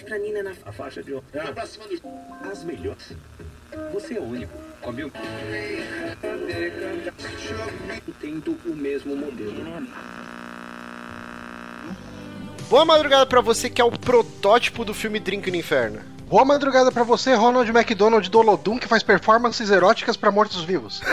Pra Nina na... A faixa de... Ah, as melhores. Você é o único. Comeu? Tendo o mesmo modelo. Boa madrugada pra você que é o protótipo do filme Drink no Inferno. Boa madrugada pra você, Ronald McDonald do Olodum, que faz performances eróticas pra mortos-vivos.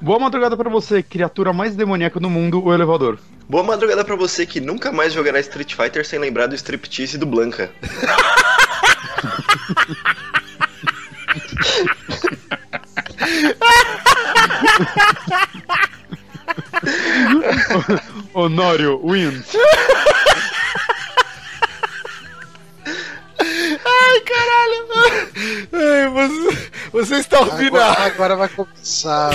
Boa madrugada pra você, criatura mais demoníaca do mundo, o elevador. Boa madrugada pra você que nunca mais jogará Street Fighter sem lembrar do striptease do Blanca. Honório wins. Ai, caralho! Ai, você, você está ouvindo Agora, a... agora vai começar.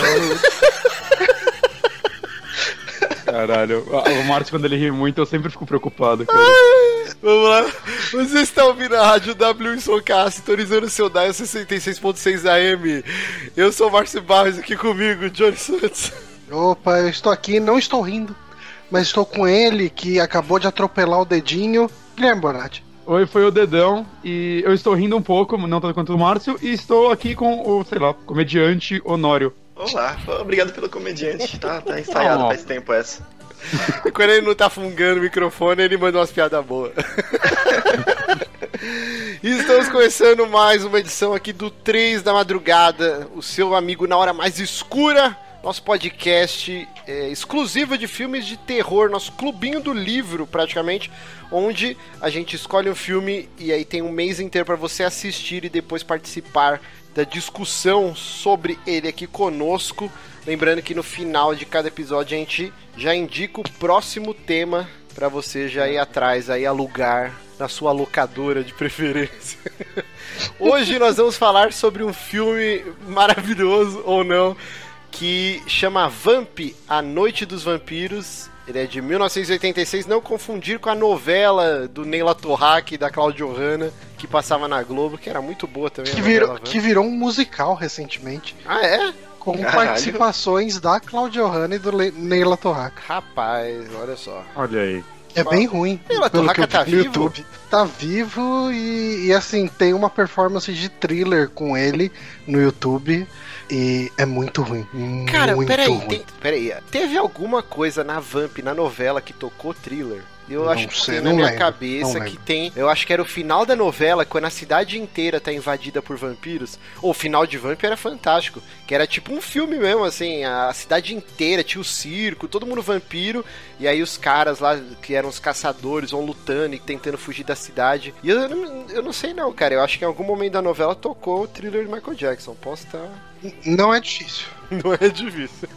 Caralho, o Márcio quando ele ri muito eu sempre fico preocupado, cara. Vamos lá. Você está ouvindo a rádio W Soncast, sintonizando o seu dial 66.6 AM. Eu sou o Márcio Barros, aqui comigo, Johnny Santos. Opa, eu estou aqui, não estou rindo, mas estou com ele que acabou de atropelar o dedinho. Guilherme Bonatti. Oi, foi o Dedão e eu estou rindo um pouco, não tanto quanto o Márcio, e estou aqui com o, sei lá, comediante Honório. Olá, obrigado pelo comediante. Tá, tá ensaiado Oh. faz tempo essa. E quando ele não tá fungando o microfone, ele manda umas piadas boas. e estamos começando mais uma edição aqui do 3 da madrugada, o seu amigo na hora mais escura. Nosso podcast é, exclusivo de filmes de terror, nosso clubinho do livro, praticamente, onde a gente escolhe um filme e aí tem um mês inteiro para você assistir e depois participar da discussão sobre ele aqui conosco. Lembrando que no final de cada episódio a gente já indica o próximo tema para você já ir atrás, aí alugar na sua locadora de preferência. Hoje nós vamos falar sobre um filme maravilhoso ou não que chama Vamp, A Noite dos Vampiros. Ele é de 1986, não confundir com a novela do Neila Torraca e da Claudio Hanna, que passava na Globo, que era muito boa também. Que virou, que virou um musical recentemente. Ah, é? Com Caralho. participações da Claudia Hanna e do Le Neila Torraca. Rapaz, olha só. Olha aí. É bem ruim. Neila Torraca tá vivo? YouTube. Tá vivo e, e, assim, tem uma performance de thriller com ele no YouTube. E é muito ruim. Cara, muito peraí, ruim. tem- peraí. Teve alguma coisa na Vamp, na novela, que tocou thriller? Eu Não acho que sei, na minha lembro, cabeça que tem. Eu acho que era o final da novela, quando a cidade inteira tá invadida por vampiros. Ou o final de Vamp era fantástico. Que era tipo um filme mesmo, assim. A cidade inteira tinha o circo, todo mundo vampiro. E aí os caras lá, que eram os caçadores, vão lutando e tentando fugir da cidade. E eu, não- eu não sei não, cara. Eu acho que em algum momento da novela tocou o thriller de Michael Jackson. Posso estar. Não é difícil. Não é difícil.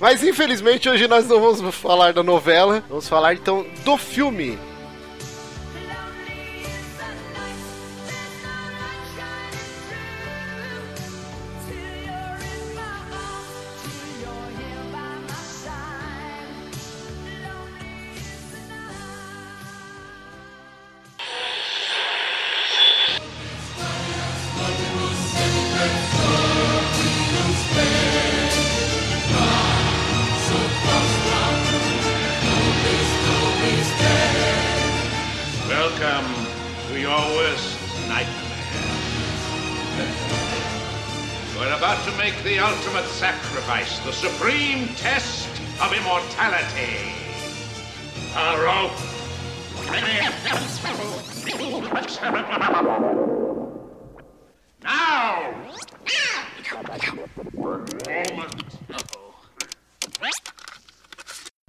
Mas infelizmente hoje nós não vamos falar da novela, vamos falar então do filme. The ultimate sacrifice, the supreme test of immortality. A rope. Now!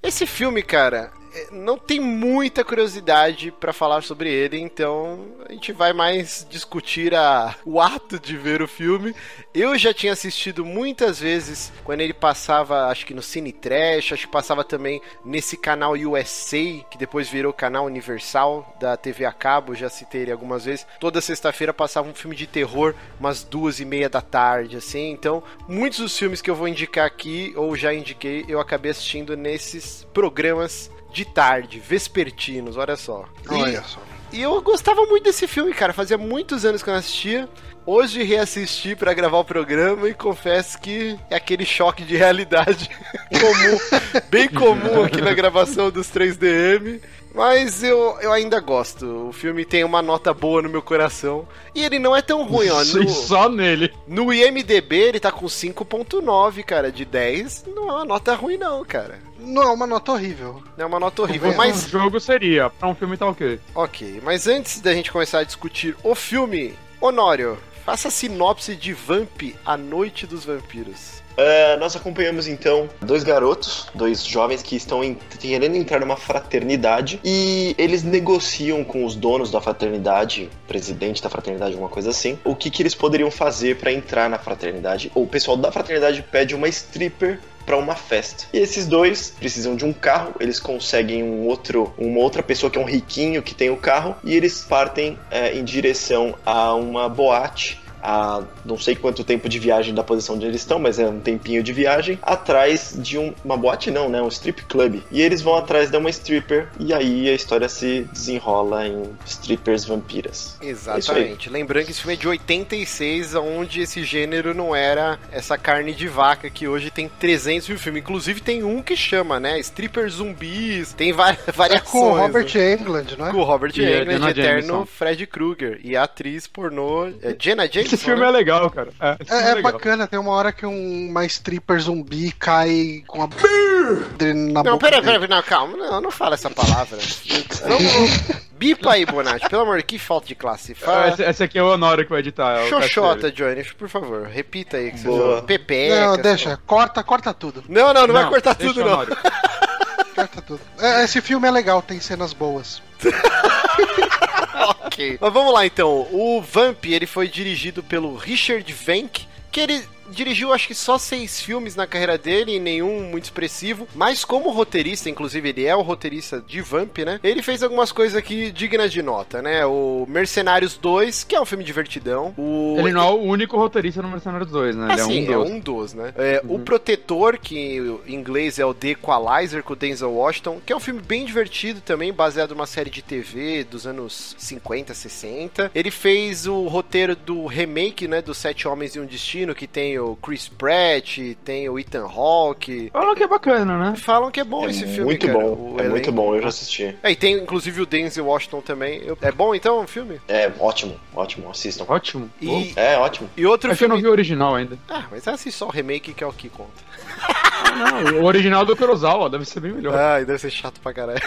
Esse filme, cara, não tem muita curiosidade pra falar sobre ele, então a gente vai mais discutir a, o ato de ver o filme. Eu já tinha assistido muitas vezes quando ele passava, acho que no Cine Trash, acho que passava também nesse canal USA, que depois virou canal Universal da TV a cabo, já citei ele algumas vezes. Toda sexta-feira passava um filme de terror, umas duas e meia da tarde, assim. Então, muitos dos filmes que eu vou indicar aqui, ou já indiquei, eu acabei assistindo nesses programas de tarde, vespertinos, olha só. Olha só. E eu gostava muito desse filme, cara. Fazia muitos anos que eu não assistia. Hoje reassisti pra gravar o programa e confesso que é aquele choque de realidade comum, bem comum aqui na gravação dos 3DM. Mas eu, eu ainda gosto. O filme tem uma nota boa no meu coração. E ele não é tão ruim, ó. No, só nele. no IMDB ele tá com 5.9, cara, de 10. Não é uma nota ruim não, cara. Não é uma nota horrível. Não é uma nota horrível, Convenhamos. mas O jogo seria, pra um filme tá ok. Ok, mas antes da gente começar a discutir o filme, Honório, faça a sinopse de Vamp, A Noite dos Vampiros. É, nós acompanhamos então dois garotos, dois jovens que estão em- querendo entrar numa fraternidade e eles negociam com os donos da fraternidade, presidente da fraternidade, alguma coisa assim, o que, que eles poderiam fazer pra entrar na fraternidade. O pessoal da fraternidade pede uma stripper pra uma festa. E esses dois precisam de um carro, eles conseguem um outro, uma outra pessoa que é um riquinho que tem o carro e eles partem é, em direção a uma boate a não sei quanto tempo de viagem da posição onde eles estão, mas é um tempinho de viagem, atrás de um- uma boate não, né, um strip club. E eles vão atrás de uma stripper e aí a história se desenrola em strippers vampiras. É. Exatamente. Lembrando que esse filme é de 86, onde esse gênero não era essa carne de vaca que hoje tem 300 mil filmes. Inclusive tem um que chama, né, Stripper Zumbis, tem várias É variações. com o Robert né? Englund, não é? Com o Robert E Englund, Jenna eterno Jameson. Fred Krueger. E a atriz pornô... É Jenna Jameson, Esse filme né? é legal, cara. É, filme É, é legal. bacana, tem uma hora que um- uma stripper zumbi cai com a na Não, pera, pera, não, calma, não, não fala essa palavra. Bipa aí, Bonatti, pelo amor, que falta de classe. Ah, Fala, Esse, esse aqui é o Honório que vai editar. é xoxota, Johnny, por favor, repita aí que você Boa. falou. Pepeca. Não, deixa, corta, corta tudo. Não, não, não, vai cortar deixa tudo, não. Corta tudo. É, esse filme é legal, tem cenas boas. ok. Mas vamos lá, então. O Vamp, ele foi dirigido pelo Richard Venk, que ele dirigiu acho que só seis filmes na carreira dele, e nenhum muito expressivo, mas como roteirista, inclusive ele é o roteirista de Vamp, né? Ele fez algumas coisas aqui dignas de nota, né? O Mercenários 2, que é um filme divertidão. O... Ele não é o único roteirista no Mercenários 2, né? Ele Assim, é um dos. é um dos, né? É, O Protetor, que em inglês é o The Equalizer, com o Denzel Washington, que é um filme bem divertido também, baseado numa série de TV dos anos 50, 60. Ele fez o roteiro do remake, né, do Sete Homens e um Destino, que tem o Chris Pratt, tem o Ethan Hawke. Fala que é bacana, né? Falam que é bom É esse filme, muito cara. bom, O é muito bom, eu já assisti. É, e tem inclusive o Denzel Washington também. É bom então o filme? É ótimo, ótimo, assistam. Ótimo. E, É ótimo. e outro É que eu não filme. vi o original ainda. Ah, mas assiste só o remake que é o que conta. Não, o original do Kurosawa deve ser bem melhor. Ai, deve ser chato pra caralho.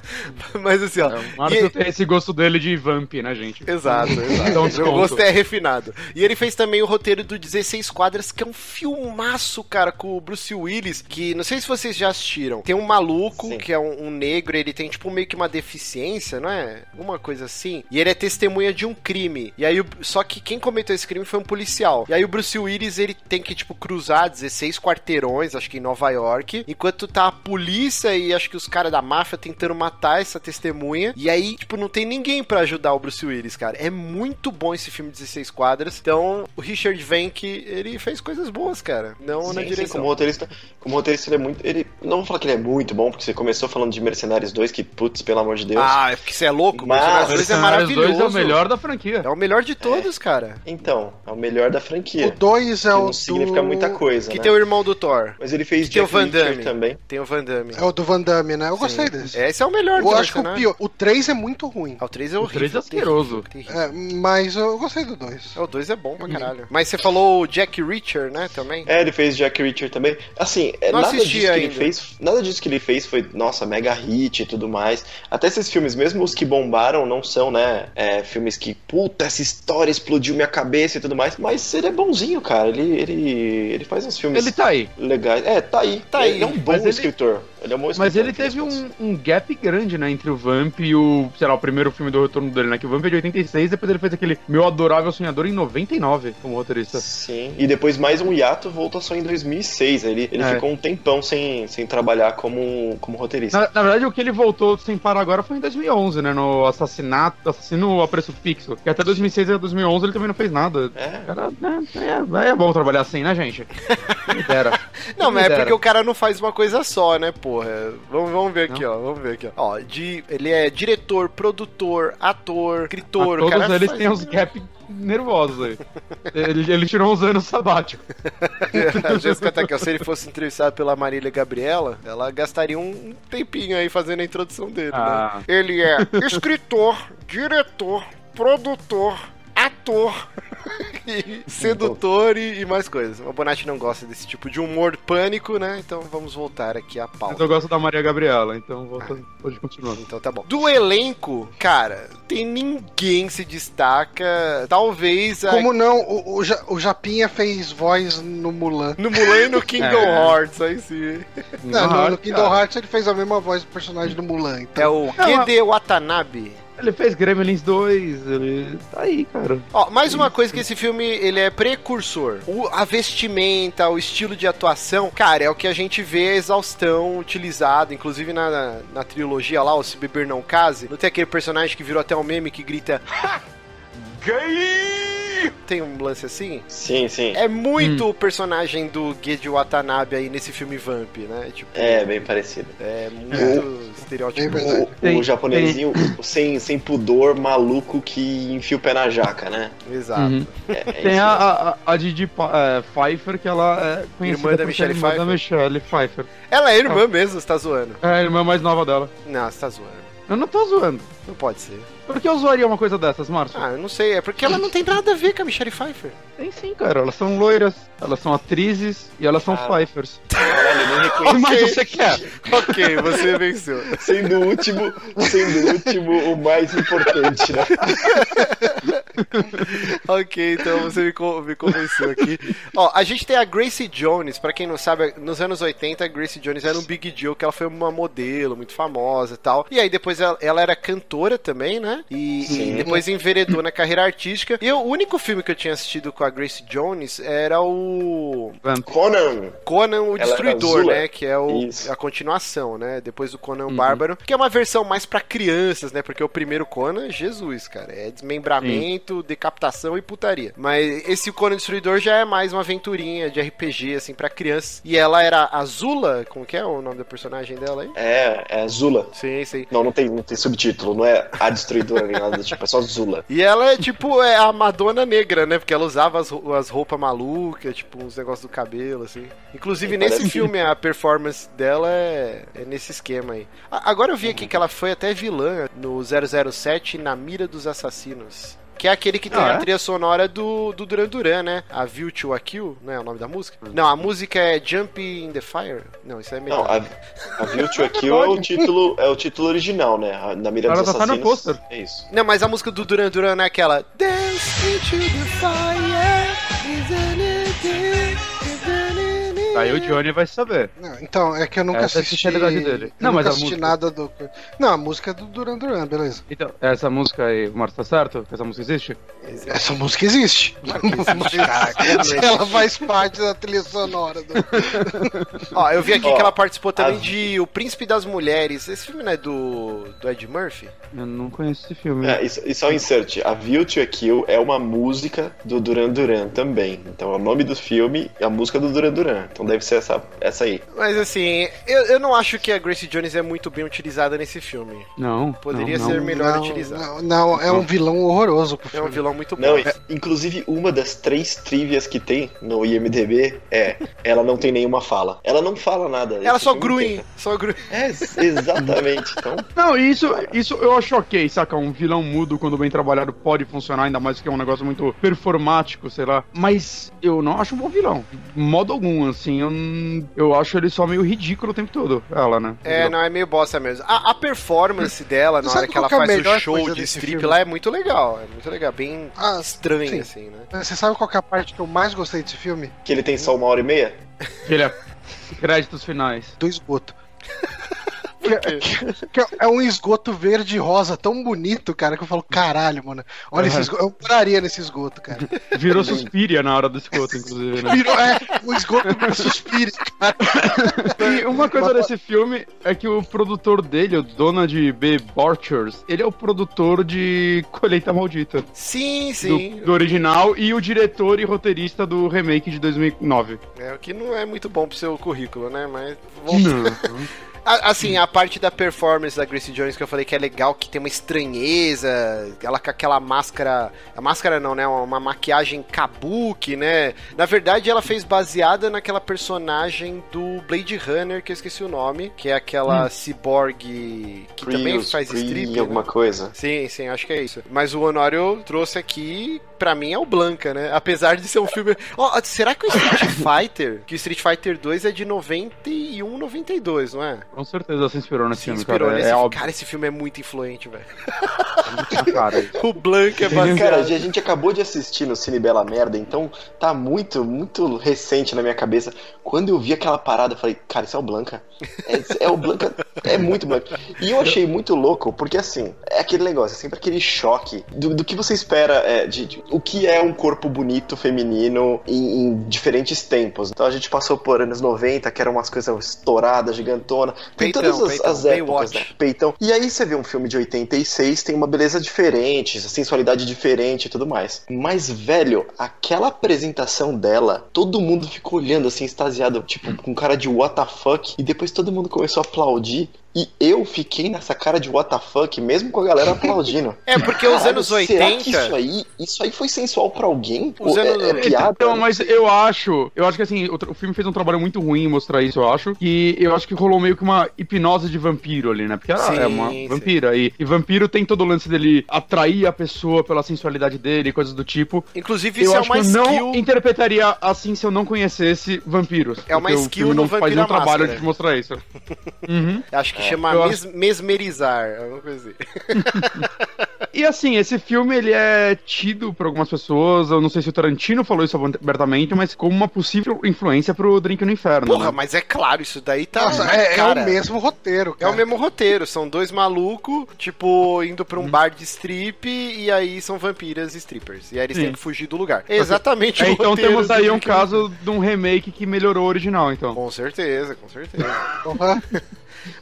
Mas assim, ó. É, o e- tem esse gosto dele de Vamp, né, gente? Exato, exato. Então, o gosto é refinado. E ele fez também o roteiro do 16 Quadras, que é um filmaço, cara, com o Bruce Willis, que não sei se vocês já assistiram. Tem um maluco, Sim. que é um, um negro, ele tem tipo meio que uma deficiência, não é? Alguma coisa assim. E ele é testemunha de um crime. E aí, o- só que quem cometeu esse crime foi um policial. E aí o Bruce Willis, ele tem que, tipo, cruzar 16 quarteirões, acho que em Nova York, enquanto tá a polícia e acho que os caras da máfia tentando matar essa testemunha. E aí, tipo, não tem ninguém pra ajudar o Bruce Willis, cara. É muito bom esse filme 16 quadras. Então, o Richard Venk, ele fez coisas boas, cara. Não na Sim, sim, direção. como roteirista, como roteirista ele é muito, ele não vou falar que ele é muito bom, porque você começou falando de Mercenários 2, que putz, pelo amor de Deus. Ah, é porque você é louco? Mas- Mercenários 2 é maravilhoso. 2 é o melhor da franquia. É o melhor de todos, cara. Então, é o melhor da franquia. O 2 é o não significa do... muita coisa, Que né? tem o irmão do Thor. Mas ele fez tem o Van Damme. também. Tem o Van Damme. É o do Van Damme, né? Eu Sim. gostei desse. Esse é o melhor Eu do acho que o pior. O 3 é muito ruim. Ah, o 3 é O horrível. três é asqueroso. É, mas eu gostei do 2. É, o 2 é bom pra caralho. Mas você falou o Jack Reacher, né, também? É, ele fez Jack Reacher também. Assim, é, Não nada disso que ele ainda. fez, nada disso que ele fez foi, nossa, mega hit e tudo mais. Até esses filmes, mesmo os que bombaram, não são, né, é, filmes que, puta, essa história explodiu minha cabeça e tudo mais. Mas ele é bonzinho, cara. Ele, ele, ele faz uns filmes Ele tá aí. legais. É, tá aí. Tá ele aí. é um bom Mas escritor. Ele é um. Mas ele teve contas. um, um gap grande, né, entre o Vamp e o, sei lá, o primeiro filme do retorno dele, né? Que o Vamp é de 86, depois ele fez aquele Meu Adorável Sonhador em 99, como roteirista. Sim, e depois mais um hiato voltou só em 2006. Ele, ele É. ficou um tempão sem, sem trabalhar como, como roteirista. Na, na verdade, o que ele voltou sem parar agora foi em 2011, né? No assassinato, assassino a preço fixo. Que até 2006 e 2011 ele também não fez nada. É. Cara, né, é, é bom trabalhar assim, né, gente? Quem me dera. Não, mas é porque o cara não faz uma coisa só, né, pô? Porra. Vamos, vamos ver aqui, ó. Vamos ver aqui, ó. Ó, de, ele é diretor, produtor, ator, escritor. O todos cara eles faz- têm uns gap nervosos aí. ele, ele tirou uns anos sabáticos. A Jéssica tá aqui, ó. Se ele fosse entrevistado pela Marília Gabriela, ela gastaria um tempinho aí fazendo a introdução dele, Ah. né? Ele é escritor, diretor, produtor, ator, e sedutor e, e mais coisas. O Bonatti não gosta desse tipo de humor pânico, né? Então vamos voltar aqui à Mas pauta. eu gosto da Maria Gabriela, então volta, pode continuar. Então tá bom. Do elenco, cara, tem ninguém se destaca. Talvez a... Como não? O, o, Ja- o Japinha fez voz no Mulan. no Mulan e no Kingdom É. Hearts, aí sim. Não, no, Ah, no Kingdom. Hearts ele fez a mesma voz do personagem do Mulan. Então. É o Gede Watanabe. Ele fez Gremlins 2, ele tá aí, cara. Ó, mais uma coisa que esse filme, ele é precursor. O, a vestimenta, o estilo de atuação, cara, é o que a gente vê a exaustão utilizado, inclusive na, na, na trilogia lá, o Se Beber Não Case. Não tem aquele personagem que virou até um meme que grita... Gay! Tem um lance assim? Sim, sim. É muito o personagem do Gede Watanabe aí nesse filme Vamp, né? Tipo, É, bem parecido. é muito estereótipo. É verdade. O, Tem- o japonesinho sem, sem pudor, maluco que enfia o pé na jaca, né? Exato. Uhum. É, é Tem a, a, a Didi Pa- é, Pfeiffer, que ela é conhecida Irmã da Michelle irmã Pfeiffer. da Michelle Pfeiffer. Ela é irmã mesmo, você tá zoando. É a irmã mais nova dela. Não, você tá zoando. Eu não tô zoando. Não pode ser. Por que eu zoaria uma coisa dessas, Márcio? Ah, eu não sei. É porque ela não tem nada a ver com a Michelle Pfeiffer. Tem sim, cara. Elas são loiras, elas são atrizes e elas são Ah. Pfeiffers. Caralho, eu não O reconheci. que mais você quer? ok, você venceu. Sendo o último, sendo o último o mais importante, né? ok, então você me, me convenceu aqui. Ó, a gente tem a Gracie Jones, pra quem não sabe, nos anos 80 a Gracie Jones era um big deal, que ela foi uma modelo muito famosa e tal. E aí depois ela, ela era cantora também, né? E, e depois enveredou na carreira artística. E o único filme que eu tinha assistido com a Gracie Jones era o. Conan. Conan o Ela Destruidor, né? Que é o, Isso. a continuação, né? Depois do Conan Uhum. Bárbaro. Que é uma versão mais pra crianças, né? Porque o primeiro Conan, Jesus, cara. É desmembramento, decapitação e putaria. Mas esse Conan Destruidor já é mais uma aventurinha de RPG, assim, pra crianças. E ela era a Zula, como que é o nome da personagem dela aí? É, é Zula. Sim, sim. Não, não tem, não tem subtítulo, não é a destruidora nem nada tipo, é só Zula. E ela é tipo é a Madonna negra, né? Porque ela usava as, rou- as roupas malucas, tipo, uns negócios do cabelo, assim. Inclusive, nesse parece- filme, a performance dela é, é nesse esquema aí. A- agora eu vi aqui que ela foi até vilã no 007 Na Mira dos Assassinos. Que é aquele que tem Ah, a é? trilha sonora do, do Duran Duran, né? A View to a Kill, não é o nome da música? Não, a música é Jump in the Fire. Não, isso é melhor. Não, a, a View to a Kill é o título, é o título original, né? Na mira Ela dos tá no assassinos. pôster. É isso. Não, mas a música do Duran Duran é aquela Dance into the fire Aí o Johnny vai saber. Não, então, é que eu nunca Essa é a assisti. dele. eu Não, nunca mas a assisti música- nada do. Não, a música é do Duran Duran, beleza. Então, essa música aí, o Márcio tá certo? Essa música existe? Essa música existe. Mas ela faz parte da trilha sonora do. Ó, eu vi aqui Ó, que ela participou também a- de O Príncipe das Mulheres. Esse filme não é do, do Ed Murphy? Eu não conheço esse filme. É, e, e só um insert, a View to a Kill é uma música do Duran Duran também. Então é o nome do filme e a música do Duran Duran. Então deve ser essa, essa aí. Mas assim, eu, eu não acho que a Gracie Jones é muito bem utilizada nesse filme. Não. Poderia não, ser não. melhor não, utilizado. não, não, é um vilão horroroso pro É um filme. vilão muito bom. Não, e- inclusive uma das três trivias que tem no IMDB é ela não tem nenhuma fala. Ela não fala nada. Ela só filme grunhe, só grunhe. É, exatamente. Então, Não, isso, isso eu acho ok, saca? Um vilão mudo, quando bem trabalhado, pode funcionar, ainda mais que é um negócio muito performático, sei lá. Mas eu não acho um bom vilão. De modo algum, assim. Eu, n- eu acho ele só meio ridículo o tempo todo. Ela, né? É, não, é meio bosta mesmo. A, a performance dela, na Sabe hora que ela que é faz o show de desse strip filme? lá, é muito legal. É muito legal, bem Ah, estranho, sim. assim, né? Você sabe qual que é a parte que eu mais gostei desse filme? que ele tem só uma hora e meia? Ele é. Créditos finais. Do esgoto. Que, que- é um esgoto verde e rosa tão bonito, cara, que eu falo, caralho, mano. Olha esse esgoto. Eu moraria nesse esgoto, cara. Virou Suspiria na hora do esgoto, inclusive, né? Virou, é, o esgoto do suspiro, cara. E uma coisa desse filme é que o produtor dele, o Donald B. Borchers, ele é o produtor de Colheita Maldita. Sim, Do, sim. do original e o diretor e roteirista do remake de 2009. É o que não é muito bom pro seu currículo, né? Mas. vamos- Não. A- Assim, a parte da performance da Gracie Jones que eu falei que é legal, que tem uma estranheza, ela com aquela máscara. A máscara não, né? Uma maquiagem kabuki, né? Na verdade, ela fez baseada naquela personagem do Blade Runner, que eu esqueci o nome, que é aquela cyborg que também Prius, faz Pri, strip. alguma né? coisa. Sim, sim, acho que é isso. Mas o Honório trouxe aqui, pra mim, é o Blanca, né? Apesar de ser um filme. Ó, será que o Street Fighter, que o Street Fighter 2 é de 91, 92, não é? Com certeza se inspirou nesse Se filme, inspirou cara. nesse É filme. óbvio. Cara, esse filme é muito influente, velho. cara. O Blanca é baseado. Cara, a gente acabou de assistir no Cine Bela Merda, então tá muito, muito recente na minha cabeça. Quando eu vi aquela parada, eu falei, cara, isso é o Blanca. É, é o Blanca, é muito Blanca. E eu achei muito louco, porque assim, é aquele negócio, é sempre aquele choque do, do que você espera, é, de, de- o que é um corpo bonito, feminino, em, em diferentes tempos. Então a gente passou por anos 90, que eram umas coisas estouradas, gigantonas. Tem Peitão, todas as, peitão, as épocas, né? peitão. E aí você vê um filme de 86, tem uma beleza diferente, sensualidade diferente e tudo mais. Mas, velho, aquela apresentação dela, todo mundo ficou olhando assim, extasiado, tipo, com cara de what the fuck, e depois todo mundo começou a aplaudir. E eu fiquei nessa cara de what the fuck, mesmo com a galera aplaudindo. É, porque os Caralho, anos Será que 80. isso aí, isso aí foi sensual pra alguém? Os Ou é, anos- é piada? Então, mas eu acho, eu acho que assim, o, filme fez um trabalho muito ruim em mostrar isso, eu acho. E eu acho que rolou meio que uma hipnose de vampiro ali, né? Porque ela Sim, é uma sim. vampira. E, e vampiro tem todo o lance dele atrair a pessoa pela sensualidade dele, coisas do tipo. Inclusive, eu isso é acho uma que eu não skill. interpretaria assim se eu não conhecesse vampiros. É uma porque o skill filme no não faz um trabalho de mostrar isso. Uhum. Acho que chama eu mes- mesmerizar. Alguma coisa assim. E assim, esse filme ele é tido por algumas pessoas, eu não sei se o Tarantino falou isso abertamente, mas como uma possível influência pro Drink no Inferno. Porra, né? mas é claro, isso daí tá. Nossa, é, é o mesmo roteiro, É cara. o mesmo roteiro, são dois malucos, tipo, indo pra um bar de strip e aí são vampiras e strippers. E aí eles Sim. têm que fugir do lugar. É exatamente É, o então temos aí um caso de um remake que melhorou o original, então. Com certeza, com certeza.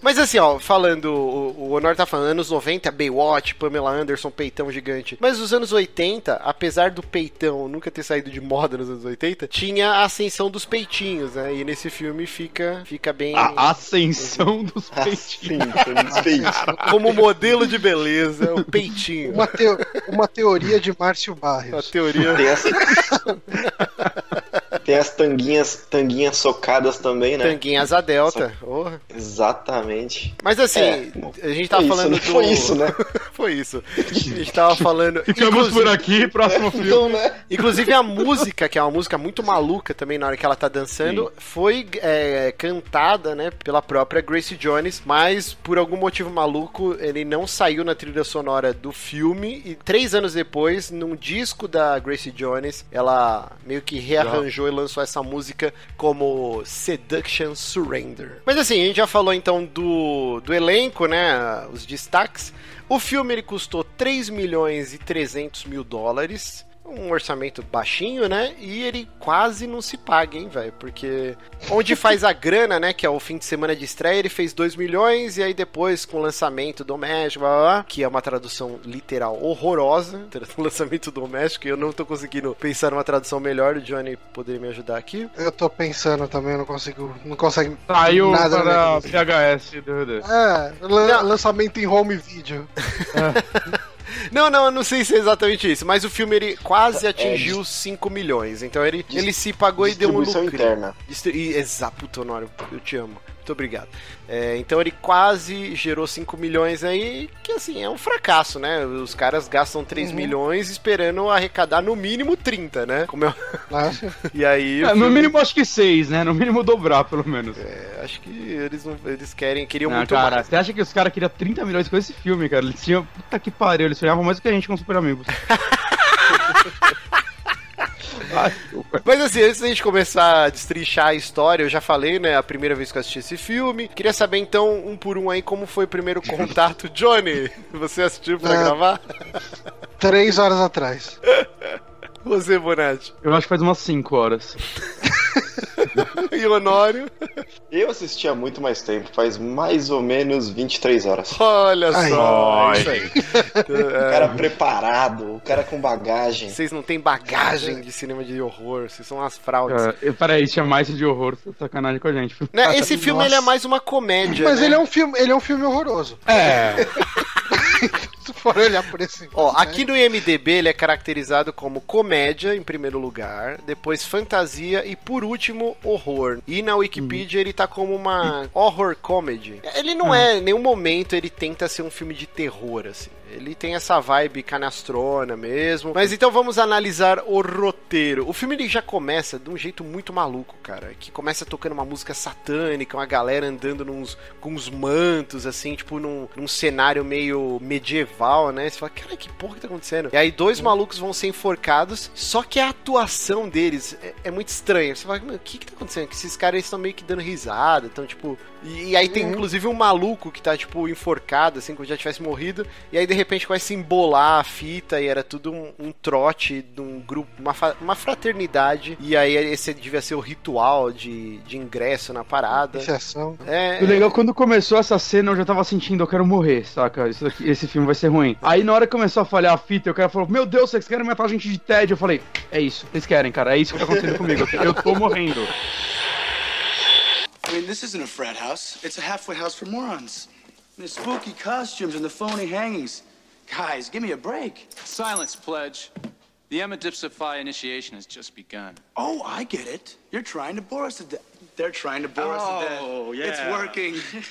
Mas assim, ó, falando, o, o Honor tá falando, anos 90, Baywatch, Pamela Anderson, peitão gigante. Mas os anos 80, apesar do peitão nunca ter saído de moda nos anos 80, tinha a ascensão dos peitinhos, né? E nesse filme fica, fica bem A ascensão dos Ah, peitinhos. sim, foi muito feio. como modelo de beleza, o peitinho. Uma, teo- uma teoria de Márcio A Barrios. teoria. Tem tem as tanguinhas, tanguinhas socadas também, né? Tanguinha asa delta. Porra. Exatamente. Mas assim, É, a gente tava foi isso, falando né? do. Foi isso, né? Foi isso. A gente tava falando. Ficamos por aqui, próximo filme. Então, né? Inclusive a música, que é uma música muito maluca também na hora que ela tá dançando, foi é, cantada, né, pela própria Gracie Jones, mas por algum motivo maluco ele não saiu na trilha sonora do filme e três anos depois, num disco da Gracie Jones, ela meio que rearranjou e lançou essa música como Seduction Surrender. Mas assim, a gente já falou então do, do elenco, né, os destaques. O filme ele custou 3 milhões e 300 mil dólares. Um orçamento baixinho, né? E ele quase não se paga, hein, velho? Porque onde faz a grana, né? Que é o fim de semana de estreia, ele fez 2 milhões. E aí depois, com o lançamento doméstico, blá, blá, blá, que é uma tradução literal horrorosa, lançamento doméstico, e eu não tô conseguindo pensar numa tradução melhor. O Johnny poderia me ajudar aqui. Eu tô pensando também, eu não consigo. Não consegue. Saiu nada para e DVD. É, lan- Não. lançamento em home video. Não, não, eu não sei se é exatamente isso, mas o filme ele quase atingiu 5 milhões. Então ele, ele se pagou e deu um Distribuição lucro. interna. Distri- Exato, Honório, eu te amo. Muito obrigado. É, então ele quase gerou 5 milhões aí, que assim, é um fracasso, né? Os caras gastam 3 milhões esperando arrecadar no mínimo 30, né? Como eu... E aí. É, no filme- mínimo acho que seis, né? No mínimo dobrar, pelo menos. é, acho que eles, não, eles querem, queriam Não, muito cara, mais. você acha que os caras queriam 30 milhões com esse filme, cara? Eles tinham. Puta que pariu, eles sonhavam mais do que a gente com Super Amigos. Mas assim, antes da gente começar a destrinchar a história, eu já falei, né, a primeira vez que eu assisti esse filme. Queria saber então, um por um aí, como foi o primeiro contato. Johnny, você assistiu pra Ah. gravar? Três horas atrás. Você, Bonatti. Eu acho que faz umas 5 horas. E Honório? Eu assisti há muito mais tempo, faz mais ou menos 23 horas. Olha Ai. só, Ai. isso aí. O cara preparado, o cara com bagagem. Vocês não têm bagagem de cinema de horror, vocês são umas fraudes. É, peraí, chamar isso de horror, tá sacanagem com a gente. Né, Esse filme ele é mais uma comédia. Mas né? ele é um filme, ele é um filme horroroso. É, Se for olhar por esse. Ó, né? aqui no IMDB ele é caracterizado como comédia em primeiro lugar, depois fantasia e por último horror. E na Wikipedia ele tá como uma horror comedy. Ele não é, em nenhum momento ele tenta ser um filme de terror assim. Ele tem essa vibe canastrona mesmo. Mas então vamos analisar o roteiro. O filme ele já começa de um jeito muito maluco, cara. Que começa tocando uma música satânica, uma galera andando nos, com uns mantos, assim, tipo num, num cenário meio medieval, né? Você fala, cara, que porra que tá acontecendo? E aí dois malucos vão ser enforcados, só que a atuação deles é, é muito estranha. Você fala, o que que tá acontecendo? Que esses caras estão meio que dando risada, então, tipo... E, e aí tem inclusive um maluco que tá, tipo, enforcado, assim, como se já tivesse morrido. E aí, de repente, começa a embolar a fita e era tudo um, um trote de um grupo, uma, uma fraternidade. E aí esse devia ser o ritual de, de ingresso na parada. Iniciação. É, O legal, quando começou essa cena, eu já tava sentindo, eu quero morrer, saca? Isso aqui- esse filme vai ser ruim. Aí na hora que começou a falhar a fita, o cara falou, meu Deus, vocês querem matar a gente de tédio? Eu falei, é isso, vocês querem, cara, é isso que tá acontecendo comigo. Eu tô morrendo. I mean, this isn't a frat house. It's a halfway house for morons. The spooky costumes and the phony hangings. Guys, give me a break. Silence, pledge. The Emma Dipsa Phi initiation has just begun. Oh, I get it. You're trying to bore us to death. They're trying to bore us to death. Oh, yeah. It's working.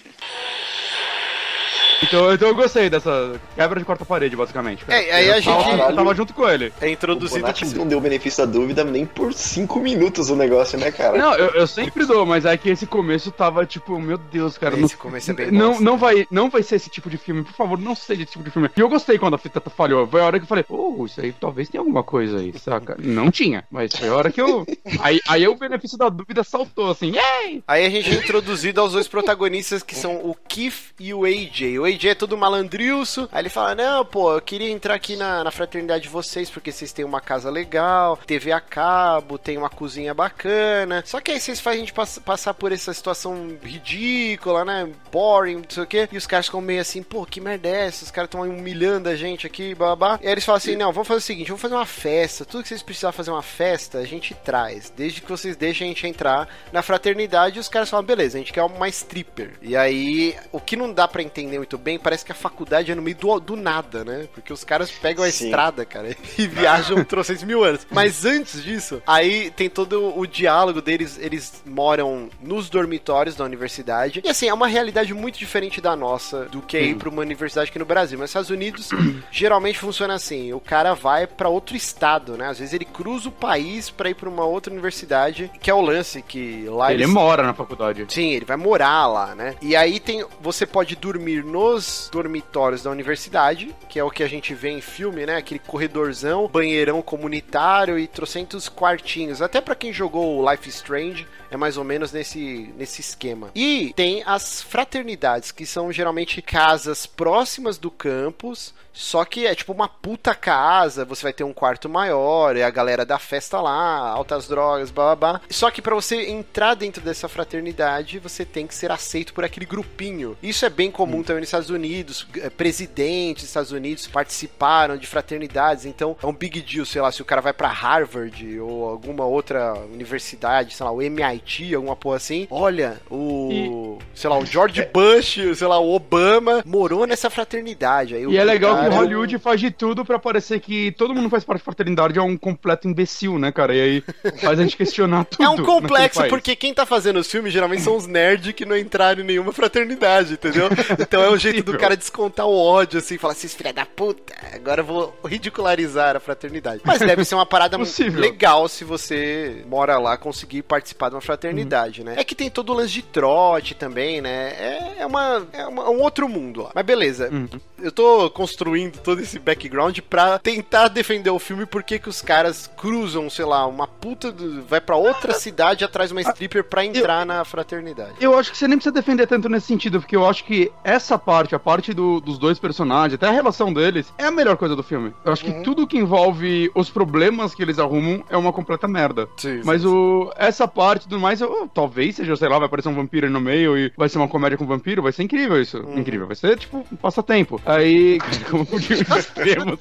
Então, então eu gostei dessa quebra de quarta parede, basicamente. cara. É, aí a eu tava, gente- eu tava junto com ele. é O introduzido. Bonatti não deu o benefício da dúvida nem por 5 minutos o negócio, né, cara? Não, eu, eu sempre dou, mas é que esse começo tava tipo, meu Deus, cara. Esse não, começo é bem não, não vai, não vai ser esse tipo de filme, por favor, não seja esse tipo de filme. E eu gostei quando a fita falhou. Foi a hora que eu falei, oh, isso aí talvez tenha alguma coisa aí, saca? Não tinha, mas foi a hora que eu. Aí, aí o benefício da dúvida saltou assim, yay! Aí a gente é introduzido aos dois protagonistas que são o Keith e o AJ. O AJ é todo malandrilso. Aí ele fala: Não, pô, eu queria entrar aqui na, na fraternidade de vocês porque vocês têm uma casa legal, TV a cabo, tem uma cozinha bacana. Só que aí vocês fazem a gente pass- passar por essa situação ridícula, né? Boring, não sei o quê. E os caras ficam meio assim: Pô, que merda é essa? Os caras estão humilhando a gente aqui, babá. E aí eles falam assim: Não, vamos fazer o seguinte: vamos fazer uma festa. Tudo que vocês precisarem fazer uma festa, a gente traz. Desde que vocês deixem a gente entrar na fraternidade. Os caras falam: Beleza, a gente quer uma stripper. E aí, o que não dá pra entender muito bem, parece que a faculdade é no meio do, do nada, né? Porque os caras pegam a Sim. estrada, cara, e viajam trocentos mil anos. Mas antes disso, aí tem todo o diálogo deles. Eles moram nos dormitórios da universidade. E assim, é uma realidade muito diferente da nossa do que ir pra uma universidade aqui no Brasil. Mas nos Estados Unidos, geralmente funciona assim: o cara vai pra outro estado, né? Às vezes ele cruza o país pra ir pra uma outra universidade, que é o lance que lá Ele eles mora na faculdade. Sim, ele vai morar lá, né? E aí tem. Você pode dormir nos dormitórios da universidade, que é o que a gente vê em filme, né? Aquele corredorzão, banheirão comunitário e trocentos quartinhos. Até pra quem jogou Life Strange, é mais ou menos nesse, nesse esquema. E tem as fraternidades, que são geralmente casas próximas do campus. Só que é tipo uma puta casa, você vai ter um quarto maior, é a galera da festa lá, altas drogas, blá blá blá. Só que pra você entrar dentro dessa fraternidade, você tem que ser aceito por aquele grupinho. Isso é bem comum também nos Estados Unidos. eh, Presidentes dos Estados Unidos participaram de fraternidades, então é um big deal, sei lá, se o cara vai pra Harvard ou alguma outra universidade, sei lá, o MIT, alguma porra assim. Olha, o, sei lá, o George Bush, sei lá, o Obama morou nessa fraternidade. Aí E é legal cara- Hollywood faz de tudo pra parecer que todo mundo faz parte da fraternidade é um completo imbecil, né, cara? E aí faz a gente questionar tudo. É um que complexo, porque quem tá fazendo os filmes geralmente são os nerds que não entraram em nenhuma fraternidade, entendeu? Então é um jeito do cara descontar o ódio, assim, falar, esses filha da puta, agora eu vou ridicularizar a fraternidade. Mas deve ser uma parada Possível. legal se você mora lá conseguir participar de uma fraternidade, né? É que tem todo o lance de trote também, também, né? É, é uma, é uma- um outro mundo lá. Mas beleza. Uhum. Eu tô construindo todo esse background pra tentar defender o filme porque que os caras cruzam, sei lá, uma puta. do- vai pra outra cidade atrás de uma stripper pra entrar na fraternidade. Eu acho que você nem precisa defender tanto nesse sentido, porque eu acho que essa parte, a parte do- dos dois personagens, até a relação deles, é a melhor coisa do filme. Eu acho que tudo que envolve os problemas que eles arrumam é uma completa merda. Sim, Mas o, essa parte tudo mais, eu- talvez seja, sei lá, vai aparecer um vampiro aí no meio e vai ser uma comédia com vampiro, vai ser incrível isso. Incrível. Vai ser, tipo, um passatempo. Aí, como de extremos.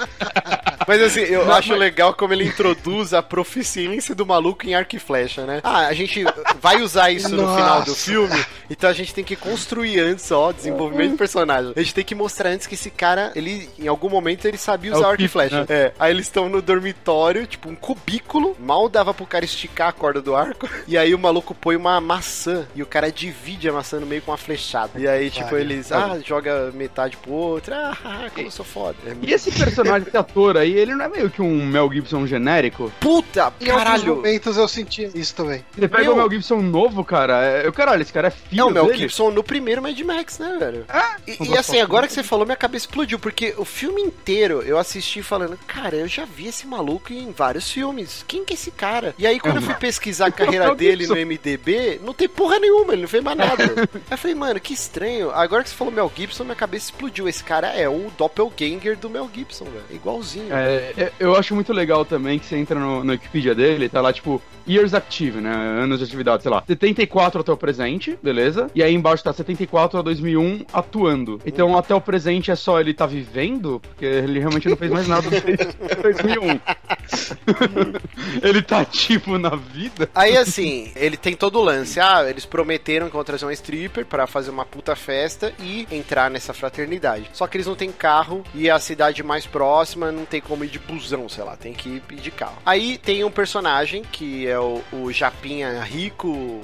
Mas assim, eu Não, acho mas- legal como ele introduz a proficiência do maluco em arco e flecha, né? Ah, a gente vai usar isso no Nossa. final do filme, então a gente tem que construir antes, ó, desenvolvimento de personagem. A gente tem que mostrar antes que esse cara, ele, em algum momento, ele sabia É usar o arco e flecha. né? É, aí eles estão no dormitório, tipo, um cubículo, mal dava pro cara esticar a corda do arco, e aí o maluco põe uma maçã, e o cara divide a maçã no meio com uma flechada. E aí, tipo, Vai, eles, ah, joga metade pro outro, ah, ah, como eu sou foda. É E esse personagem, esse ator aí, ele não é meio que um Mel Gibson genérico? Puta, Em alguns caralho! momentos eu senti isso também. Ele pega Meu- o Mel Gibson novo, cara. É, eu, caralho, esse cara é filho Não, o Mel dele. Gibson no primeiro Mad Max, né, velho? Ah, E, e assim, agora que você falou, minha cabeça explodiu, porque o filme inteiro eu assisti falando, cara, eu já vi esse maluco em vários filmes. Quem que é esse cara? E aí, quando eu fui pesquisar a carreira Mel dele Gibson. no MDB, não tem porra nenhuma, ele não fez mais nada. aí eu falei, mano, que estranho. Agora que você falou Mel Gibson, minha cabeça explodiu. Esse cara é o doppelganger do Mel Gibson, velho. Igualzinho. É, é, eu acho muito legal também que você entra no, no Wikipedia dele, tá lá tipo Years Active, né? Anos de atividade, sei lá. 74 até o presente, beleza? E aí embaixo tá 74 a 2001 atuando. Então até o presente é só ele tá vivendo, porque ele realmente não fez mais nada desde 2001. ele tá ativo na vida. Aí assim, ele tem todo o lance. Ah, eles prometeram que vão trazer uma stripper pra fazer uma puta festa e entrar nessa fraternidade. Só que eles não têm carro e a cidade mais próxima não tem como ir de busão, sei lá, tem que ir de carro. Aí tem um personagem que é o, o Japinha rico,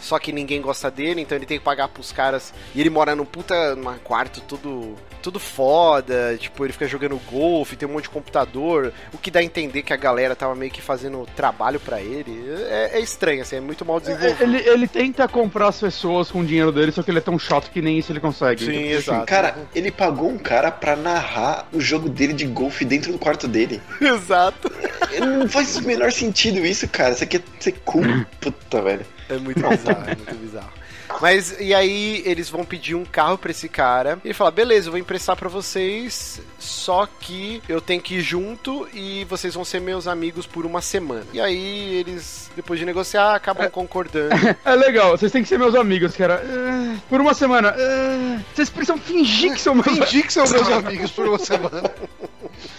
só que ninguém gosta dele, então ele tem que pagar pros caras. E ele mora num puta num quarto tudo tudo foda, tipo, ele fica jogando golfe, tem um monte de computador, o que dá a entender que a galera tava meio que fazendo trabalho pra ele. É, é estranho, assim, é muito mal desenvolvido. Ele, ele tenta comprar as pessoas com o dinheiro dele, só que ele é tão chato que nem isso ele consegue. Sim, Então, exato. Cara, ele pagou um cara pra narrar o jogo dele de golfe dentro do quarto dele. Exato. Não faz o menor sentido isso, cara. Isso aqui é ser cool. Puta, velho. É muito bizarro, é muito bizarro. Mas e aí eles vão pedir um carro pra esse cara. E ele fala: "Beleza, eu vou emprestar pra vocês, só que eu tenho que ir junto e vocês vão ser meus amigos por uma semana". E aí eles, depois de negociar, acabam concordando. É legal, vocês têm que ser meus amigos, cara. É, por uma semana. é, vocês precisam fingir que são meus amigos. Fingi que são meus amigos por uma semana.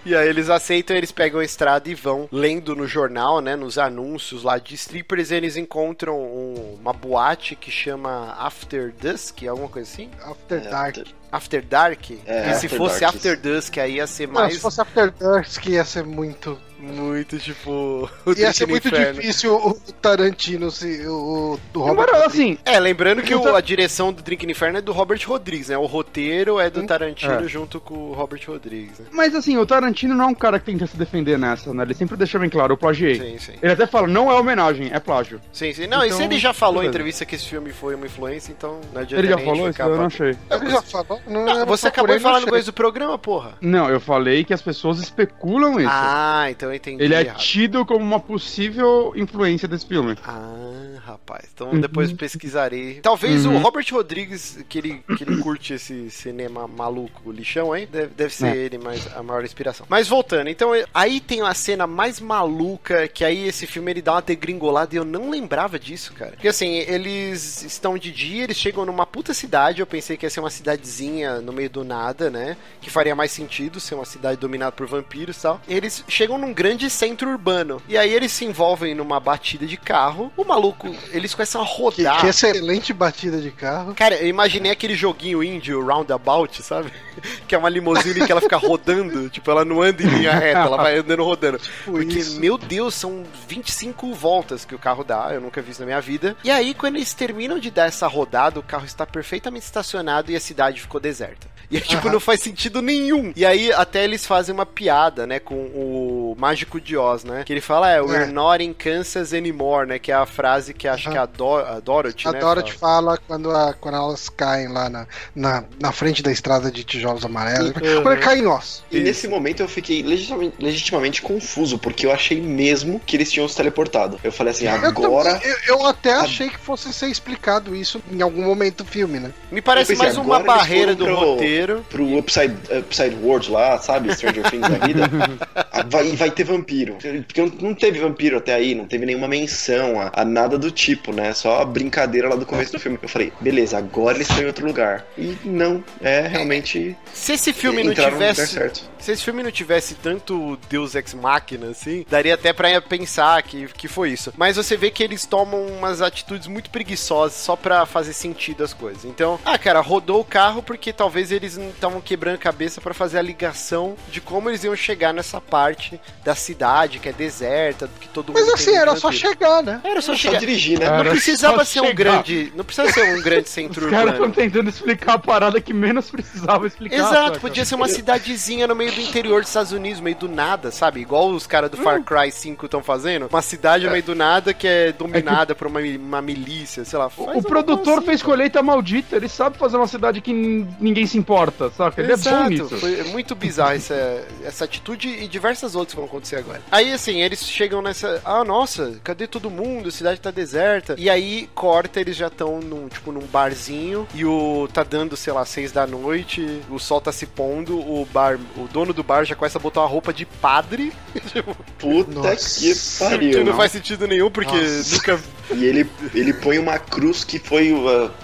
E aí eles aceitam, eles pegam a estrada e vão lendo no jornal, né, nos anúncios lá de strippers, eles encontram um- uma boate que chama After Dusk, alguma coisa assim? After Dark. After Dark? É, e se After fosse Dark, After Dusk, aí ia ser Não, mais se fosse After Dark ia ser muito. Muito tipo Ia ser muito Inferno. difícil o Tarantino se o do Robert Rodrigues. assim, É, lembrando que o- Então- a direção do Drink no Inferno é do Robert Rodrigues, né? O roteiro é do Tarantino É. junto com o Robert Rodrigues, né? mas assim, o Tarantino não é um cara que tenta se defender nessa, né? Ele sempre deixa bem claro, eu plagiei. Sim, sim. Ele até fala, não é homenagem, é plágio. Sim, sim. Não, e se Então, ele já falou em entrevista que esse filme foi uma influência, então não adianta Ele já falou isso? ficar Eu não achei. Ele já falou? Não, Não, você acabou de falar no coisa do programa, porra. Não, eu falei que as pessoas especulam isso. Ah, então eu entendi Ele é errado. tido como uma possível influência desse filme. Ah, rapaz. Então Uhum. depois pesquisarei. Talvez o Uhum. Robert Rodrigues, que ele, que ele curte esse cinema maluco, lixão, hein? Deve, deve ser É. ele mais, a maior inspiração. Mas voltando, então aí tem a cena mais maluca, que aí esse filme ele dá uma degringolada e eu não lembrava disso, cara. Porque assim, eles estão de dia, eles chegam numa puta cidade, eu pensei que ia ser uma cidadezinha no meio do nada, né? Que faria mais sentido ser uma cidade dominada por vampiros e tal. Eles chegam num grande centro urbano. E aí eles se envolvem numa batida de carro. O maluco, eles começam a Que, rodar. que excelente batida de carro. Cara, eu imaginei aquele joguinho índio Roundabout, sabe? Que é uma limusine que ela fica rodando. Tipo, ela não anda em linha reta, ela vai andando rodando. Porque, isso. meu Deus, são 25 voltas que o carro dá, eu nunca vi isso na minha vida. E aí, quando eles terminam de dar essa rodada, o carro está perfeitamente estacionado e a cidade ficou deserta. E aí, tipo, não faz sentido nenhum. E aí, até eles fazem uma piada, né, com o Mágico de Oz, né? Que ele fala, é, we're É. not in Kansas anymore, né? Que é a frase que a Bem acho que é a, Do a Dorothy, A né? Dorothy fala. fala quando, a- quando elas caem lá na, na, na frente da estrada de tijolos amarelos. Uhum. Quando caem em ossos. E nesse momento eu fiquei legitimamente, legitimamente confuso, porque eu achei mesmo que eles tinham se teleportado. Eu falei assim, Eu, agora. também- eu, eu até achei que fosse ser explicado isso em algum momento do filme, né? Me parece pensei, mais uma barreira do pro- roteiro. Pro Upside, Upside World lá, sabe? Stranger Things da vida. Ah, vai, vai ter vampiro. Porque não- não teve vampiro até aí, não teve nenhuma menção a, a nada do tipo, né? Só a brincadeira lá do começo do filme. Eu falei, beleza, agora eles estão em outro lugar. E não, é realmente. Se esse filme não tivesse. certo. Se esse filme não tivesse tanto Deus Ex Machina, assim, daria até pra pensar que, que foi isso. Mas você vê que eles tomam umas atitudes muito preguiçosas só pra fazer sentido as coisas. Então, ah, cara, rodou o carro porque talvez eles não estavam quebrando a cabeça pra fazer a ligação de como eles iam chegar nessa parte da cidade que é deserta, que todo mundo Mas assim, era só chegar, né? Era só Só chegar. Dirigir, né? Era Não precisava ser um chegar. grande. Não precisava ser um grande centro Os caras urbano. estão tentando explicar a parada que menos precisava explicar. Exato, saca? podia ser uma cidadezinha no meio do interior dos Estados Unidos, meio do nada, sabe? Igual os caras do Hum. Far Cry 5 estão fazendo. Uma cidade no meio do nada que é dominada por uma, uma milícia, sei lá. O produtor assim, fez cara. colheita maldita, ele sabe fazer uma cidade que nin- ninguém se importa, saca? Ele é bom Exato, nisso. foi muito bizarro essa, essa atitude e diversas outras que vão acontecer agora. Aí, assim, eles chegam nessa. Ah, nossa, cadê todo mundo? A cidade tá deserta. E aí, corta, eles já estão num, tipo, num barzinho. E o. tá dando, sei lá, seis da noite. O sol tá se pondo. O bar. O dono do bar já começa a botar uma roupa de padre. tipo, Puta Nossa. que que pariu. não faz sentido nenhum, porque Nossa. nunca. E ele, ele põe uma cruz que foi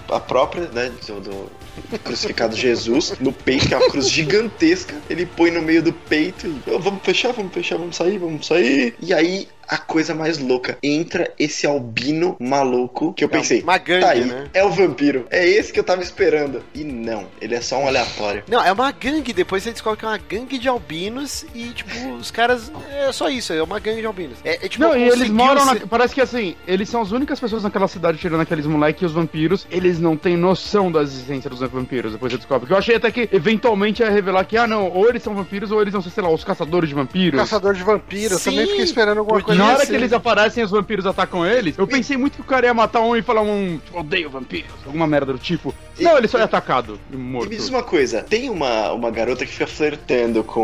a, a própria, né, do, do crucificado Jesus no peito, que é uma cruz gigantesca. Ele põe no meio do peito e "Ô, vamos fechar, vamos fechar, vamos sair, vamos sair. E aí a coisa mais louca, entra esse albino maluco que eu É pensei, uma gangue, tá aí, né? é o vampiro. É esse que eu tava esperando. E não, ele é só um aleatório. Não, é uma gangue. Depois você descobre que é uma gangue de albinos. E, tipo, os caras. É só isso, é uma gangue de albinos. É, é, tipo, Não, e eles moram na... Parece que assim, eles são as únicas pessoas naquela cidade tirando aqueles moleques e os vampiros, eles não têm noção da existência dos vampiros, depois você descobre. Que eu achei até que eventualmente ia revelar que, ah não, ou eles são vampiros ou eles não, sei lá, os caçadores de vampiros. Caçador de vampiros, eu Sim, também fiquei esperando alguma porque coisa Na hora que eles aparecem e os vampiros atacam eles, eu pensei muito que o cara ia matar um e falar um, tipo, odeio vampiros, alguma merda do tipo. Não, ele só é atacado e E morto. me diz uma coisa, tem uma, uma garota que fica flertando com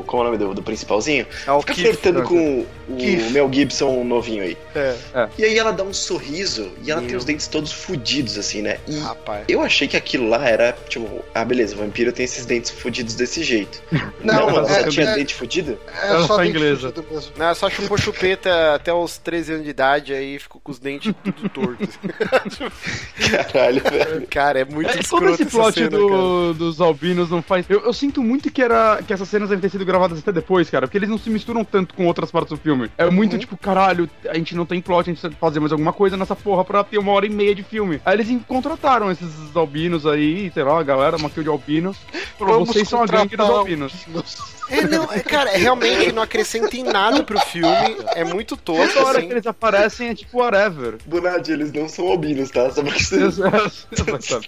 o. Como é o nome do, do principalzinho? É o Fica Keith. flertando com o Keith. Mel Gibson novinho aí. É. E aí ela dá um sorriso e ela tem Meu. os dentes todos fudidos, assim, né? E Rapaz. eu achei que aquilo lá era, tipo, ah, beleza, vampiro tem esses dentes fudidos desse jeito. Não, Não, ela é- só tinha é- dente fudido? É Ela só tá dente inglesa. Não, só chupou chupeta até os 13 anos de idade, aí ficou com os dentes tudo tortos. Caralho, velho. cara, é muito É, como escroto esse essa plot cena, do- cara. dos albinos não faz. Eu, eu sinto muito que era que essas cenas devem ter sido gravadas até depois, cara, porque eles não se misturam tanto com outras partes do filme. É muito Uhum. tipo, caralho, a gente não tem plot, a gente precisa fazer mais alguma coisa nessa porra pra ter uma hora e meia de filme. Aí eles contrataram esses albinos aí, sei lá, a galera, uma kill de albinos. Falou, Vamos vocês são a gangue dos albinos. É, não, é, cara, realmente não acrescenta em nada pro filme. É muito tosco, Toda hora assim. que eles aparecem é tipo whatever. Bonade, eles não são albinos, tá? Só pra que você.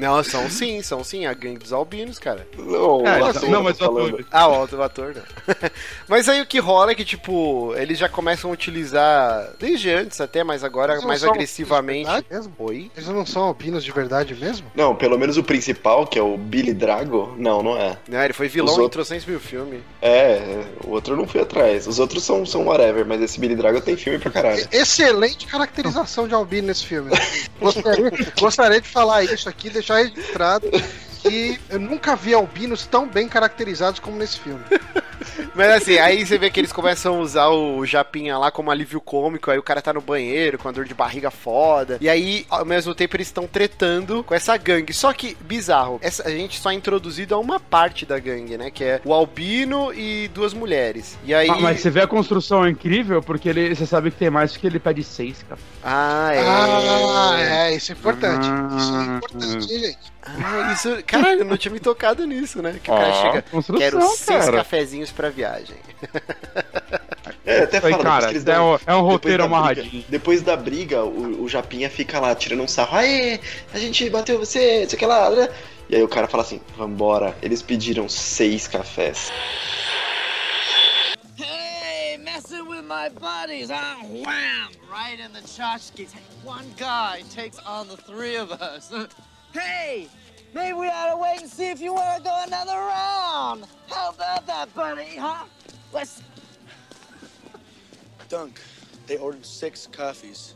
Não, são sim, são sim, a gangue dos albinos, cara. Não, É, ator tá mas o ator. Ah, o ator não. Mas aí o que rola é que, tipo, eles já começam a utilizar, desde antes até, mas agora Eles mais agressivamente. mesmo? Oi? Eles não são albinos de verdade mesmo? Não, pelo menos o principal, que é o Billy Drago, não, não é. Não, ele foi vilão Os em outros- trocentos mil filmes. É, o outro eu não fui atrás. Os outros são, são whatever, mas esse Billy Drago tem filme pra caralho. Excelente caracterização de albino nesse filme. Gostaria, gostaria de falar isso aqui, deixar registrado que eu nunca vi albinos tão bem caracterizados como nesse filme. Mas assim, aí você vê que eles começam a usar o Japinha lá como alívio cômico, aí o cara tá no banheiro com a dor de barriga foda. E aí, ao mesmo tempo, eles estão tretando com essa gangue. Só que, bizarro, essa, a gente só é introduzido a uma parte da gangue, né? Que é o albino e duas mulheres. E aí. Ah, mas você vê a construção é incrível, porque ele, você sabe que tem mais que ele pede seis, cara. Ah, é. Ah, é, isso é importante. Ah. Isso é importante, hein, gente. Ah, isso. Caralho, eu não tinha me tocado nisso, né? Que o cara chega. construção, Quero seis cara. Cafezinhos pra viagem. É, até Aí, fala, depois cara, que eles é dão- um, é um roteiro amarradinho. depois da briga, o, o Japinha fica lá tirando um sarro. Aê, a gente bateu você, sei que lá, né? E aí o cara fala assim, vambora. Eles pediram seis cafés. Hey, messing with my buddies, huh? Wham! Right in the tchotchkes. One guy takes on the three of us. hey! Maybe we ought to wait and see if you want to go another round. How about that, buddy, huh? Let's Dunk, they ordered six coffees.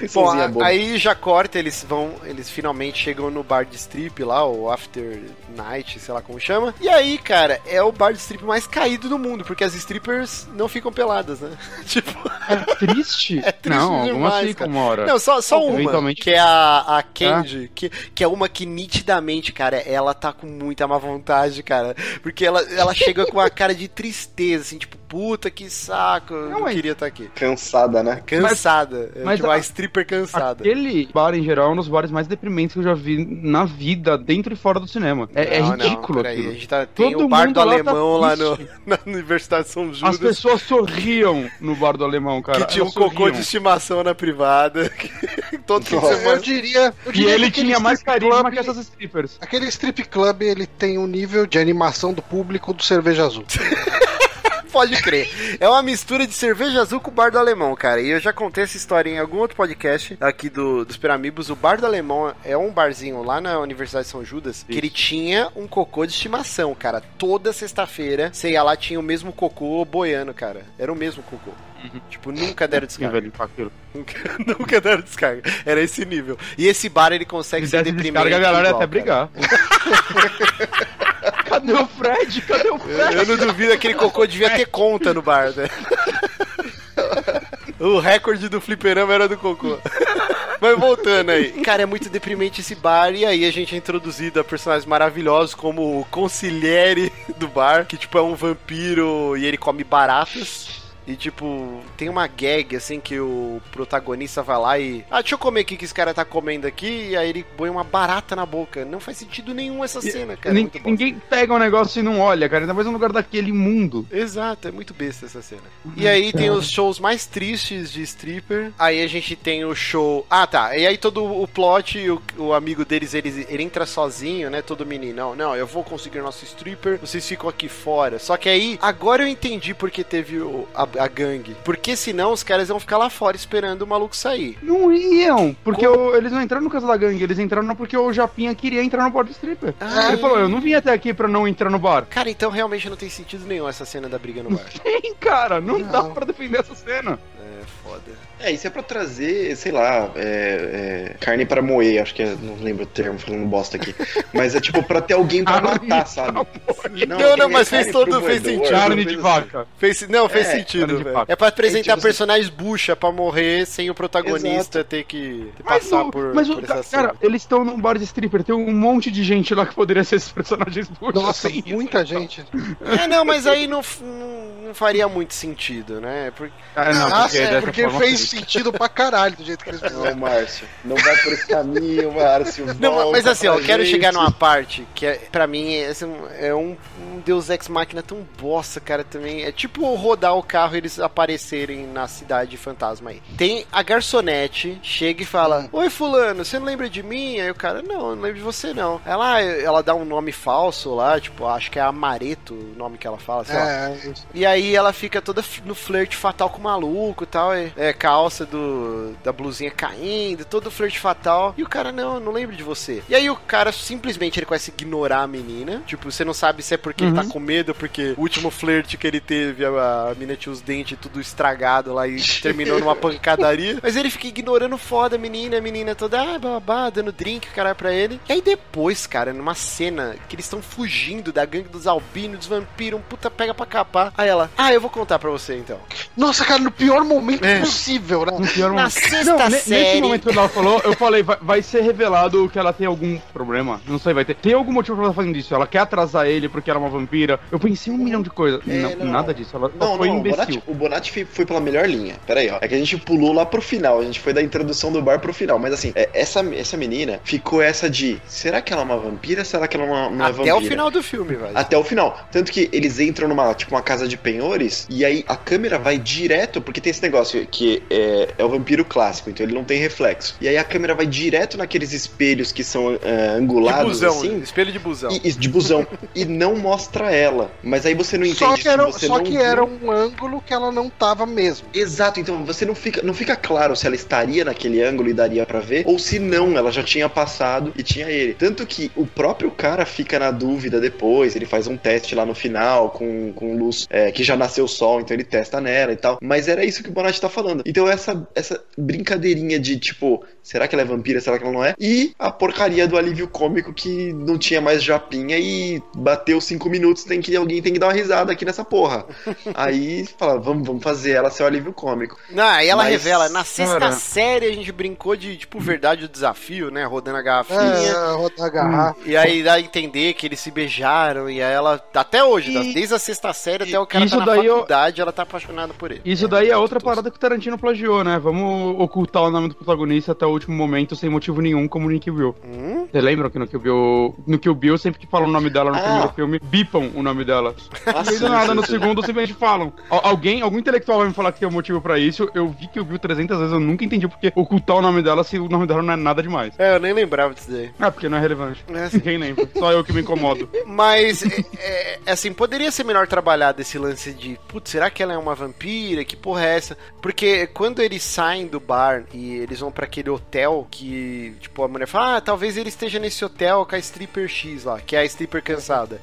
Bom, Sozinha a- aí já corta, eles vão, eles finalmente chegam no bar de strip lá, o After Night, sei lá como chama. E aí, cara, é o bar de strip mais caído do mundo, porque as strippers não ficam peladas, né? tipo, É triste? é triste não, alguma demais, assim cara. como hora. Não, só, só uma, Eventualmente- que é a, a Candy, que, que é uma que nitidamente, cara, ela tá com muita má vontade, cara. Porque ela, ela chega com a cara de tristeza, assim, tipo, puta que saco, eu não, mas- queria estar aqui. Cansada, né? Cansada, é, mas tipo, a- a stripper cansada. Aquele bar, em geral, é um dos bares mais deprimentes que eu já vi na vida, dentro e fora do cinema. É, é Não, ridículo Não, a gente tá, tem Todo o bar mundo do lá tá alemão lá, no, na Universidade de São As Judas. pessoas sorriam no bar do alemão, cara. que tinha um Elas cocô sorriam. de estimação na privada. todo. Eu diria. Eu E diria ele que aquele tinha mais carisma club- que essas strippers. Aquele strip club, ele tem um nível de animação do público do Cerveja Azul. Pode crer. É uma mistura de cerveja azul com o bar do alemão, cara. E eu já contei essa história em algum outro podcast aqui do, dos Peramibos. O bar do alemão é um barzinho lá na Universidade de São Judas que ele tinha um cocô de estimação, cara. Toda sexta-feira, você ia lá, tinha o mesmo cocô boiando, cara. Era o mesmo cocô. Tipo, nunca deram Sim, descarga. velho, com aquilo. Nunca, nunca deram descarga. Era esse nível. E esse bar ele consegue Se ser desse deprimente. descarga, a galera igual, até brigar. Cadê o Fred? Cadê o Fred? Eu não duvido, aquele cocô devia ter conta no bar, né? O recorde do fliperama era do cocô. Mas voltando aí. Cara, é muito deprimente esse bar. E aí a gente é introduzido a personagens maravilhosos como o consigliere do bar, que tipo é um vampiro e ele come baratas. E tipo, tem uma gag assim que o protagonista vai lá e. Ah, deixa eu comer aqui que esse cara tá comendo aqui. E aí ele põe uma barata na boca. Não faz sentido nenhum essa cena, cara. é muito bosta. ninguém pega um negócio e não olha, cara. Ainda mais no lugar daquele mundo. Exato, é muito besta essa cena. E aí tem os shows mais tristes de stripper. Aí a gente tem o show. Ah, tá. E aí todo o plot, o, o amigo deles, ele, ele entra sozinho, né? Todo menino. Não, não, eu vou conseguir nosso stripper, vocês ficam aqui fora. Só que aí, agora eu entendi porque teve o- a, a gangue. Porque senão os caras iam ficar lá fora esperando o maluco sair. Não iam, porque o- eles não entraram no caso da gangue, eles entraram porque o Japinha queria entrar no bar do stripper. Ah. Ele falou, eu não vim até aqui pra não entrar no bar. Cara, então realmente não tem sentido nenhum essa cena da briga no bar. Tem, cara, não, dá Não. pra defender essa cena. É foda. É, isso é pra trazer, sei lá, é, é, carne pra moer, acho que é, não lembro o termo falando bosta aqui. Mas é tipo pra ter alguém pra matar, sabe? Não, não, tem mas fez todo- fez moedor, sentido. Carne de assim. vaca. Fez, não, fez É, sentido, cara velho. É pra apresentar É, tipo, você- personagens bucha pra morrer sem o protagonista ter que ter Mas, passar o, por, mas por o, essa ca- cena. cara, eles estão num bar de stripper, tem um monte de gente lá que poderia ser esses personagens buchos. Nossa, isso. muita gente. É, não, mas aí não, não, não faria muito sentido, né? Porque, Ah, não, Ah, porque é, dessa porque forma fez fez. Sentido pra caralho do jeito que eles Não, fizeram. Márcio, não vai por esse caminho, Márcio. não, volta mas assim, ó, eu quero chegar numa parte que é, pra mim esse é um- é um, um Deus Ex Machina tão bosta, cara, também. É tipo rodar o carro e eles aparecerem na cidade fantasma aí. Tem a garçonete, chega e fala: Oi, Fulano, você não lembra de mim? Aí o cara, não, eu não lembro de você não. Ela, ela dá um nome falso lá, tipo, acho que é Amareto o nome que ela fala, sei lá. É, isso. E aí ela fica toda no flerte fatal com o maluco e tal. É, é, calça do, da blusinha caindo, todo flerte fatal. E o cara, não, não lembro de você. E aí o cara simplesmente ele começa a ignorar a menina. Tipo, você não sabe se é porque ele tá com medo, porque o último flerte que ele teve, a, a menina tinha os dentes tudo estragado lá e terminou numa pancadaria. Mas ele fica ignorando foda a menina, a menina toda, ah, babá, dando drink, caralho, pra ele. E aí depois, cara, numa cena que eles estão fugindo da gangue dos albinos, dos vampiros, um puta pega pra capar. Aí ela, ah, eu vou contar pra você então. Nossa, cara, no pior momento É. possível, né? No pior Na sexta Não, série. Nesse momento que ela falou, eu falei, vai, vai ser revelado que ela tem algum problema. Não sei, vai ter. Tem algum motivo pra ela fazendo isso? Ela quer atrasar ele porque ela é uma vampira. Eu pensei um milhão de coisas. É, não, não, nada disso. Ela Não, foi não, o imbecil. Bonatti, o Bonatti foi- foi pela melhor linha. Pera aí, ó. É que a gente pulou lá pro final. A gente foi da introdução do bar pro final. Mas assim, é, essa, essa menina ficou essa de: será que ela é uma vampira? Será que ela é uma, uma Até vampira? o final do filme, velho. Até o final. Tanto que eles entram numa, tipo, uma casa de penhores, e aí a câmera vai direto, porque tem esse negócio que é, é o vampiro clássico, então ele não tem reflexo. E aí a câmera vai direto naqueles espelhos que são De angulados, busão, assim. espelho de busão. E, de busão. e não mostra ela. Mas aí você não entende Só que se era, você só não que viu. era um ângulo que ela não tava mesmo. Exato, então você não fica, não fica claro se ela estaria naquele ângulo e daria pra ver, ou se não, ela já tinha passado e tinha ele. Tanto que o próprio cara fica na dúvida depois, ele faz um teste lá no final com, com luz é, que já nasceu o sol, então ele testa nela e tal. Mas era isso que o Bonatti tá falando. Então essa, essa brincadeirinha de tipo, será que ela é vampira, será que ela não é? E a porcaria do alívio cômico que não tinha mais japinha e bateu cinco minutos, tem que alguém tem que dar uma risada aqui nessa porra. Aí fala, vamos, vamos fazer ela ser o alívio cômico. Não, aí ela Mas, revela, na sexta cara- série a gente brincou de, tipo, verdade o desafio, né? Rodando a garrafinha. É, rodar a garrafa. E aí dá a entender que eles se beijaram, e aí ela, até hoje, E- desde a sexta série até o cara tá na daí eu- faculdade, ela tá apaixonada por ele. Isso daí é outra parada que o Tarantino plagiou, né? Vamos ocultar o nome do protagonista até o último momento sem motivo nenhum, como no Kill Bill. Hum? Você lembra que no Kill Bill, no Kill Bill sempre que falam o nome dela no Ah. primeiro filme, bipam o nome dela. Ah, E do nada, no segundo, simplesmente falam. Al- alguém, algum intelectual vai me falar que tem um motivo pra isso. Eu vi que eu vi 300 vezes, eu nunca entendi porque ocultar o nome dela se o nome dela não é nada demais. É, eu nem lembrava disso daí. Ah, porque não é relevante. É assim. Ninguém lembra. Só eu que me incomodo. Mas, é, é, assim, poderia ser melhor trabalhado esse lance de, putz, será que ela é uma vampira? Que porra é essa? Porque quando eles saem do bar e eles vão pra aquele hotel que, tipo, a mulher fala, ah, talvez ele esteja nesse hotel com a stripper X lá, que é a stripper cansada.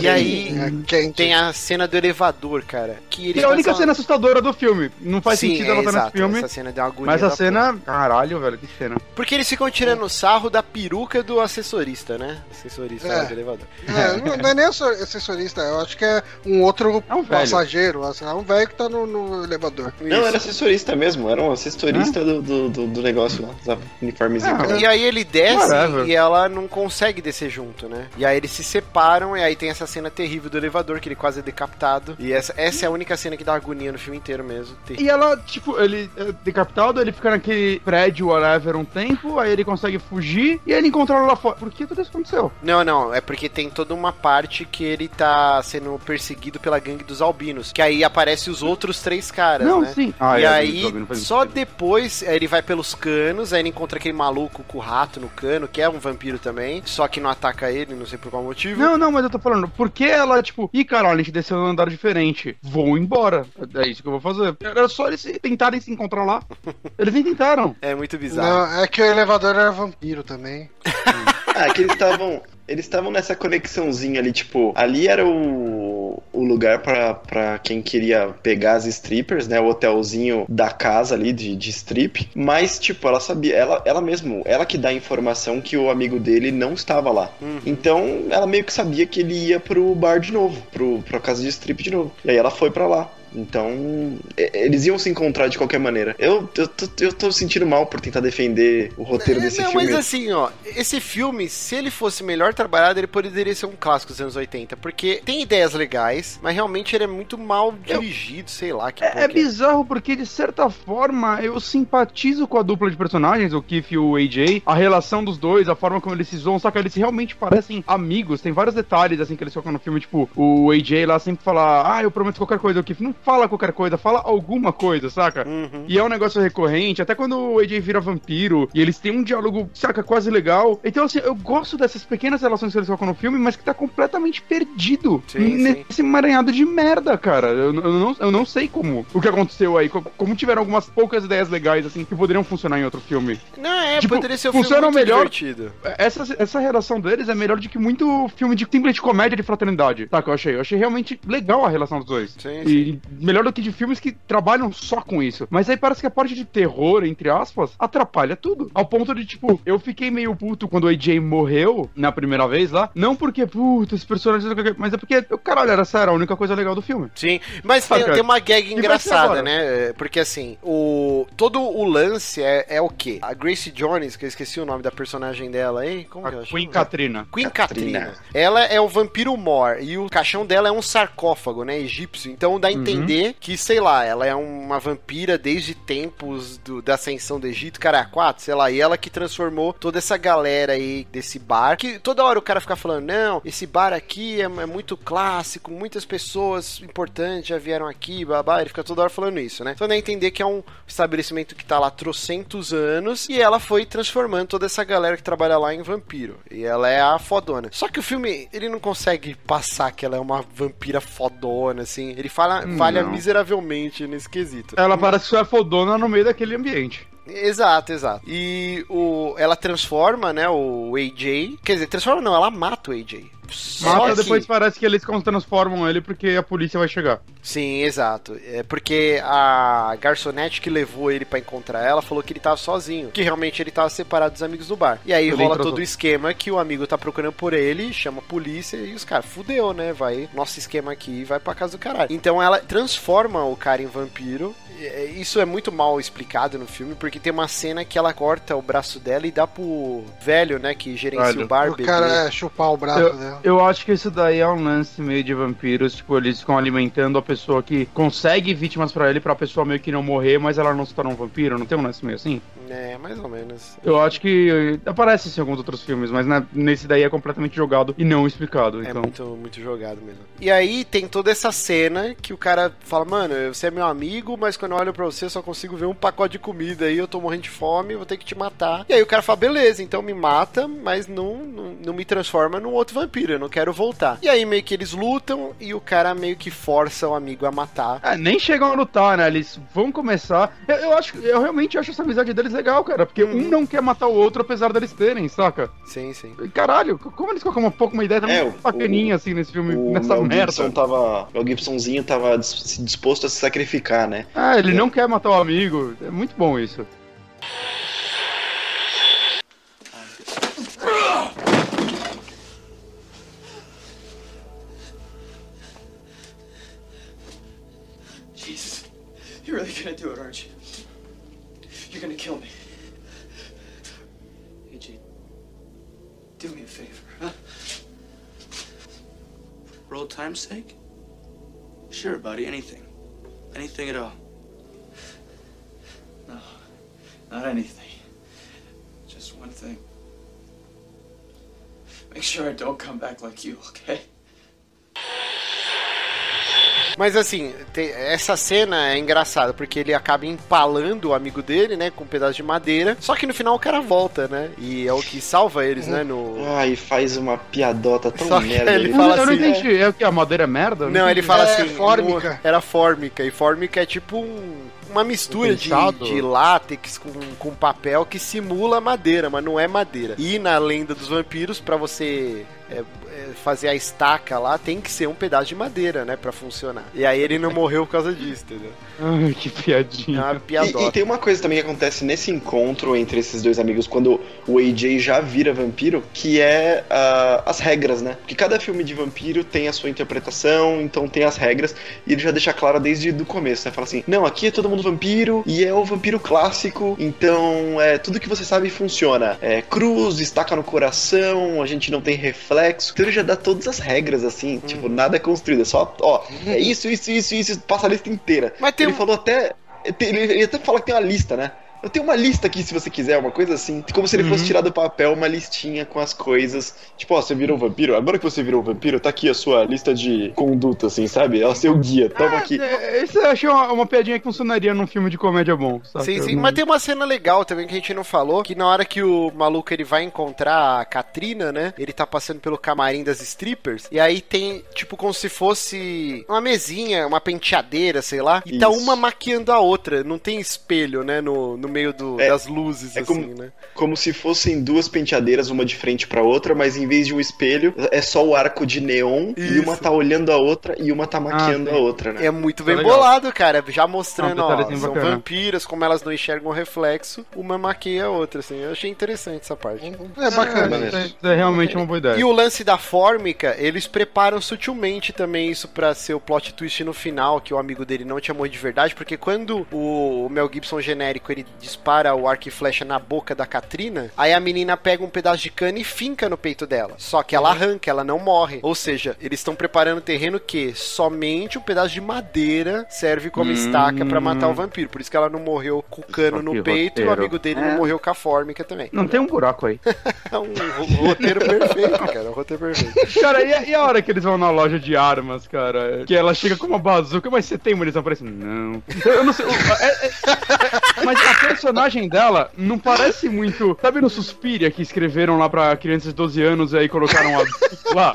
E aí É tem a cena do elevador, cara, que é a única cena assustadora do filme. Não faz Sim, sentido ela é, estar nesse filme. Essa cena deu uma agonia Mas a cena. Caralho, velho, que cena. Porque eles ficam tirando sarro da peruca do assessorista, né? Assessorista É. do elevador. É, não, não é nem assessorista, eu acho que é um outro É um velho. passageiro. assim, É um velho que tá no, no elevador. Não, era assessorista mesmo, era um assessorista do, do, do, do negócio lá, dos uniformezinho. Ah. E aí ele desce Whatever. e ela não consegue descer junto, né? E aí eles se separam e aí tem essa cena terrível do elevador, que ele quase é decapitado. E essa, essa é a única cena que dá agonia no filme inteiro mesmo. Terrível. E ela, tipo, ele é decapitado, ele fica naquele prédio, whatever, um tempo, aí ele consegue fugir e ele encontra ela lá fora. Por que tudo isso aconteceu? Não, não, é porque tem toda uma parte que ele tá sendo perseguido pela gangue dos albinos. Que aí aparece os outros três caras, não, né? sim. Ah, e é, aí, Faz só sentido. depois, aí ele vai pelos canos, aí ele encontra aquele maluco com o rato no cano, que é um vampiro também, só que não ataca ele, não sei por qual motivo. Não, não, mas eu tô falando, por que ela, tipo, ih, caralho, a gente desceu num andar diferente, vou embora. É isso que eu vou fazer. Era só eles se- tentarem se encontrar lá. Eles nem tentaram. É muito bizarro. Não, é que o elevador era vampiro também. Ah, que eles estavam. Eles estavam nessa conexãozinha ali, tipo, ali era o, o lugar pra, pra quem queria pegar as strippers, né? O hotelzinho da casa ali de, de strip. Mas, tipo, ela sabia, ela, ela mesmo, ela que dá a informação que o amigo dele não estava lá. Uhum. Então, ela meio que sabia que ele ia pro bar de novo, pro, pra casa de strip de novo. E aí ela foi pra lá. Então, e- eles iam se encontrar de qualquer maneira. Eu, eu, tô, eu tô sentindo mal por tentar defender o roteiro desse É, não, filme. mas assim, ó, esse filme, se ele fosse melhor trabalhado, ele poderia ser um clássico dos anos 80, porque tem ideias legais, mas realmente ele é muito mal dirigido, sei lá. Que É, é é. bizarro porque, de certa forma, eu simpatizo com a dupla de personagens, o Keith e o AJ, a relação dos dois, a forma como eles se zoam, só que eles realmente parecem amigos. Tem vários detalhes, assim, que eles colocam no filme, tipo, o AJ lá sempre fala, ah, eu prometo qualquer coisa, o Keith não fala qualquer coisa, fala alguma coisa, saca? Uhum. E é um negócio recorrente, até quando o AJ vira vampiro, e eles têm um diálogo, saca, quase legal. Então, assim, eu gosto dessas pequenas relações que eles colocam no filme, mas que tá completamente perdido Sim, nesse emaranhado de merda, cara. Eu, eu não, eu não sei como, o que aconteceu aí, co- como tiveram algumas poucas ideias legais, assim, que poderiam funcionar em outro filme. Não, é, Tipo, poderia ser um filme funciona muito melhor- divertido. Essa, essa relação deles é melhor do que muito filme de simples de comédia de fraternidade, tá? Que eu achei. Eu achei realmente legal a relação dos dois. Sim, E melhor do que de filmes que trabalham só com isso. Mas aí parece que a parte de terror, entre aspas, atrapalha tudo. Ao ponto de, tipo, eu fiquei meio puto quando o AJ morreu na primeira vez lá. Não porque, puta, esse personagem. Mas é porque, caralho, era sério, a única coisa legal do filme. Sim, mas tem, tem uma gag engraçada, né? Porque assim, o todo o lance é, é o quê? A Grace Jones, que eu esqueci o nome da personagem dela aí, como que ela A chama? Queen Katrina. Queen Katrina. Katrina. Ela é o vampiro Mor e o caixão dela é um sarcófago, né, egípcio. Então dá a entender entender que, sei lá, ela é uma vampira desde tempos do, da ascensão do Egito, cara, quatro, sei lá, e ela que transformou toda essa galera aí desse bar, que toda hora o cara fica falando, não, esse bar aqui é, é muito clássico, muitas pessoas importantes já vieram aqui, babá, ele fica toda hora falando isso, né? Então dá a entender que é um estabelecimento que tá lá trocentos anos e ela foi transformando toda essa galera que trabalha lá em vampiro. E ela é a fodona. Só que o filme, ele não consegue passar que ela é uma vampira fodona, assim. Ele fala, falha miseravelmente nesse quesito. Ela parece que só é fodona no meio daquele ambiente. Exato, exato. E o, ela transforma, né, o AJ. Quer dizer, transforma não, ela mata o AJ. Mata, que- depois parece que eles transformam ele porque a polícia vai chegar. Sim, exato. É porque a garçonete que levou ele pra encontrar ela falou que ele tava sozinho, que realmente ele tava separado dos amigos do bar. E aí Ele rola todo o esquema que o amigo tá procurando por ele, chama a polícia e os caras, fudeu, né? Vai, nosso esquema aqui vai pra casa do caralho. Então ela transforma o cara em vampiro. É, Isso é muito mal explicado no filme, porque tem uma cena que ela corta o braço dela e dá pro velho, né, que gerencia Velho. o bar. O cara é chupar o braço Eu, dela. Eu acho que isso daí é um lance meio de vampiros, tipo, eles ficam alimentando a pessoa que consegue vítimas pra ele, pra pessoa meio que não morrer, mas ela não se torna um vampiro, não tem um lance meio assim? É, mais ou menos. Eu acho que aparece isso em alguns outros filmes, mas na- nesse daí é completamente jogado e não explicado, É então... muito, muito jogado mesmo. E aí tem toda essa cena que o cara fala, mano, você é meu amigo, mas quando eu olho pra você eu só consigo ver um pacote de comida aí, eu tô morrendo de fome, vou ter que te matar. E aí o cara fala, beleza, então me mata, mas não, não, não me transforma num outro vampiro, eu não quero voltar. E aí meio que eles lutam e o cara meio que força o amigo a matar. É, nem chegam a lutar, né? Eles vão começar. Eu, eu acho, eu realmente acho essa amizade deles legal, cara. Porque Uhum. um não quer matar o outro, apesar deles terem, saca? Sim, sim. Caralho, como eles colocam uma pouco uma ideia tão É, o- bacaninha assim nesse filme, O nessa Mel merda. Gibson tava. O Gibsonzinho tava dis- disposto a se sacrificar, né? Ah, ele não quer matar o amigo. É muito bom isso. You're really gonna do it, aren't you? You're gonna kill me. AJ, do me a favor, huh? For old time's sake? Sure, buddy, anything. Anything at all. No, not anything. Just one thing. Make sure I don't come back like you, okay? Mas assim, essa cena é engraçada, porque ele acaba empalando o amigo dele, né, com um pedaço de madeira. Só que no final o cara volta, né? E é o que salva eles, né, no... Ai, faz uma piadota tão Só que merda. ele Eu, fala eu não assim, entendi. É o que? A madeira é merda? Não, ele entendi. fala É, assim. fórmica. no- Era fórmica. E fórmica é tipo um- uma mistura de, de látex com, com papel que simula madeira, mas não é madeira. E na lenda dos vampiros, pra você é, fazer a estaca lá, tem que ser um pedaço de madeira, né? Pra funcionar. E aí ele não morreu por causa disso, entendeu? Ai, que piadinha. uma E, piadota. e tem uma coisa também que acontece nesse encontro entre esses dois amigos, quando o AJ já vira vampiro, que é ah, as regras, né? Porque cada filme de vampiro tem a sua interpretação, então tem as regras, e ele já deixa claro desde o começo, né? Fala assim, não, aqui é todo mundo vampiro, e é o vampiro clássico, então é tudo que você sabe funciona. É cruz, estaca no coração, a gente não tem reflexo, então ele já dá todas as regras, assim, tipo, nada é construído, é só, ó, é isso, isso, isso, isso, passa a lista inteira. Mas tem Ele falou até. Ele, ele até fala que tem uma lista, né? Eu tenho uma lista aqui se você quiser, uma coisa assim. Como se ele fosse tirar do papel uma listinha com as coisas. Tipo, ó, você virou um vampiro? Agora que você virou um vampiro, tá aqui a sua lista de conduta, assim, sabe? É o seu guia, toma aqui. É, Esse eu achei uma, uma piadinha que funcionaria num filme de comédia bom. saca? Sim, sim, Não- mas tem uma cena legal também que a gente não falou, que na hora que o maluco ele vai encontrar a Katrina, né? Ele tá passando pelo camarim das strippers, e aí tem, tipo, como se fosse uma mesinha, uma penteadeira, sei lá, e tá Isso. uma maquiando a outra, não tem espelho, né, no, no meio do, É, das luzes, é assim, como- né? Como se fossem duas penteadeiras, uma de frente pra outra, mas em vez de um espelho, é só o arco de neon e Isso. uma tá olhando a outra e uma tá maquiando sim. a outra, né? É muito Tá bem bolado, cara. Já mostrando, É um ó, são bacana. vampiras, como elas não enxergam o reflexo, uma maquia a outra, assim. Eu achei interessante essa parte. É bacana. isso aí. Isso é realmente uma boa ideia. E o lance da fórmica, eles preparam sutilmente também isso pra ser o plot twist no final, que o amigo dele não tinha morrido de verdade, porque quando o Mel Gibson genérico ele dispara o arco e flecha na boca da Katrina, aí a menina pega um pedaço de cana e finca no peito dela. Só que ela arranca, ela não morre. Ou seja, eles estão preparando o terreno que somente um pedaço de madeira serve como Hum. estaca pra matar o vampiro. Por isso que ela não morreu com o cano no que peito e o roteiro. amigo dele É. não morreu com a fórmica também. Não tem um buraco aí. É um ro- roteiro perfeito, cara. Um roteiro perfeito. Cara, e a, e a hora que eles vão na loja de armas, cara? Que ela chega com uma bazuca, mas você tem munição? Parece, não. Eu, eu não sei. é- é- mas a personagem dela não parece muito. Sabe no Suspiria que escreveram lá pra crianças de 12 anos e aí colocaram a lá?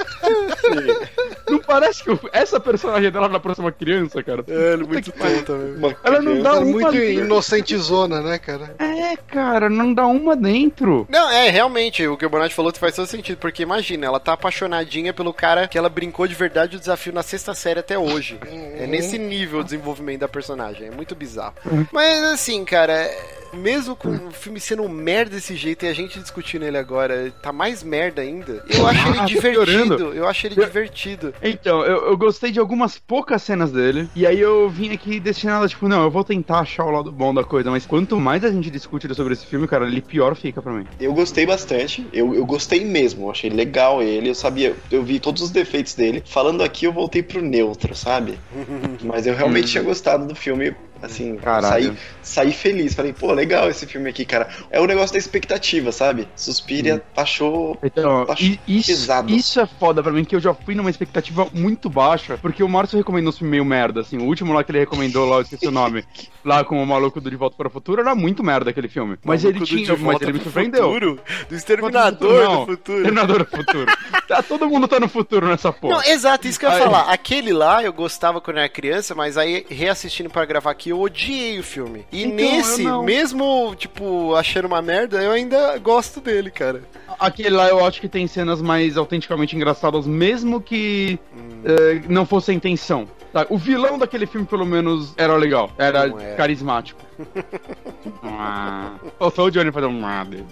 Não parece que essa personagem dela na próxima criança, cara. É, ele é muito tonta, velho. Ela não dá Ela é uma muito inocentezona, né, cara? É, cara, não dá uma dentro. Não, é, realmente, o que o Bonatti falou faz todo sentido, porque imagina, ela tá apaixonadinha pelo cara que ela brincou de verdade o desafio na sexta série até hoje. É nesse nível o desenvolvimento da personagem, é muito bizarro. Mas assim, cara, mesmo com o filme sendo um merda desse jeito e a gente discutindo ele agora, tá mais merda ainda, eu acho ele Ah, tá divertido, eu acho ele divertido. Então, eu, eu gostei de algumas poucas cenas dele. E aí eu vim aqui destinado, tipo, não, eu vou tentar achar o lado bom da coisa. Mas quanto mais a gente discute sobre esse filme, cara, ele pior fica pra mim. Eu gostei bastante, eu, eu gostei mesmo, eu achei legal ele, eu sabia, eu vi todos os defeitos dele. Falando aqui, eu voltei pro neutro, sabe? Mas eu realmente tinha gostado do filme, assim, Caralho. saí, saí feliz. Falei, pô, legal esse filme aqui, cara. É o negócio da expectativa, sabe? Suspiria achou. Então, isso, pesado. isso é foda pra mim, que eu já fui numa expectativa muito baixa, porque o Márcio recomendou um filme meio merda, assim, o último lá que ele recomendou lá, eu esqueci o nome, lá com o maluco do De Volta para o Futuro, era muito merda aquele filme. Mas ele tinha, De mas ele me surpreendeu. Futuro? Do Exterminador do Futuro. Exterminador do Futuro. Tá, todo mundo tá no futuro nessa porra. Não, exato, isso que eu ia Aí- falar. Aquele lá eu gostava quando era criança, mas aí reassistindo pra gravar aqui eu odiei o filme. E Então, nesse, mesmo, tipo, achando uma merda, eu ainda gosto dele, cara. Aquele lá eu acho que tem cenas mais autenticamente engraçadas, mesmo que eh, não fosse a intenção. Tá, O vilão daquele filme, pelo menos, era legal. Era é. carismático. Ah. Faltou o Johnny fazer um dele.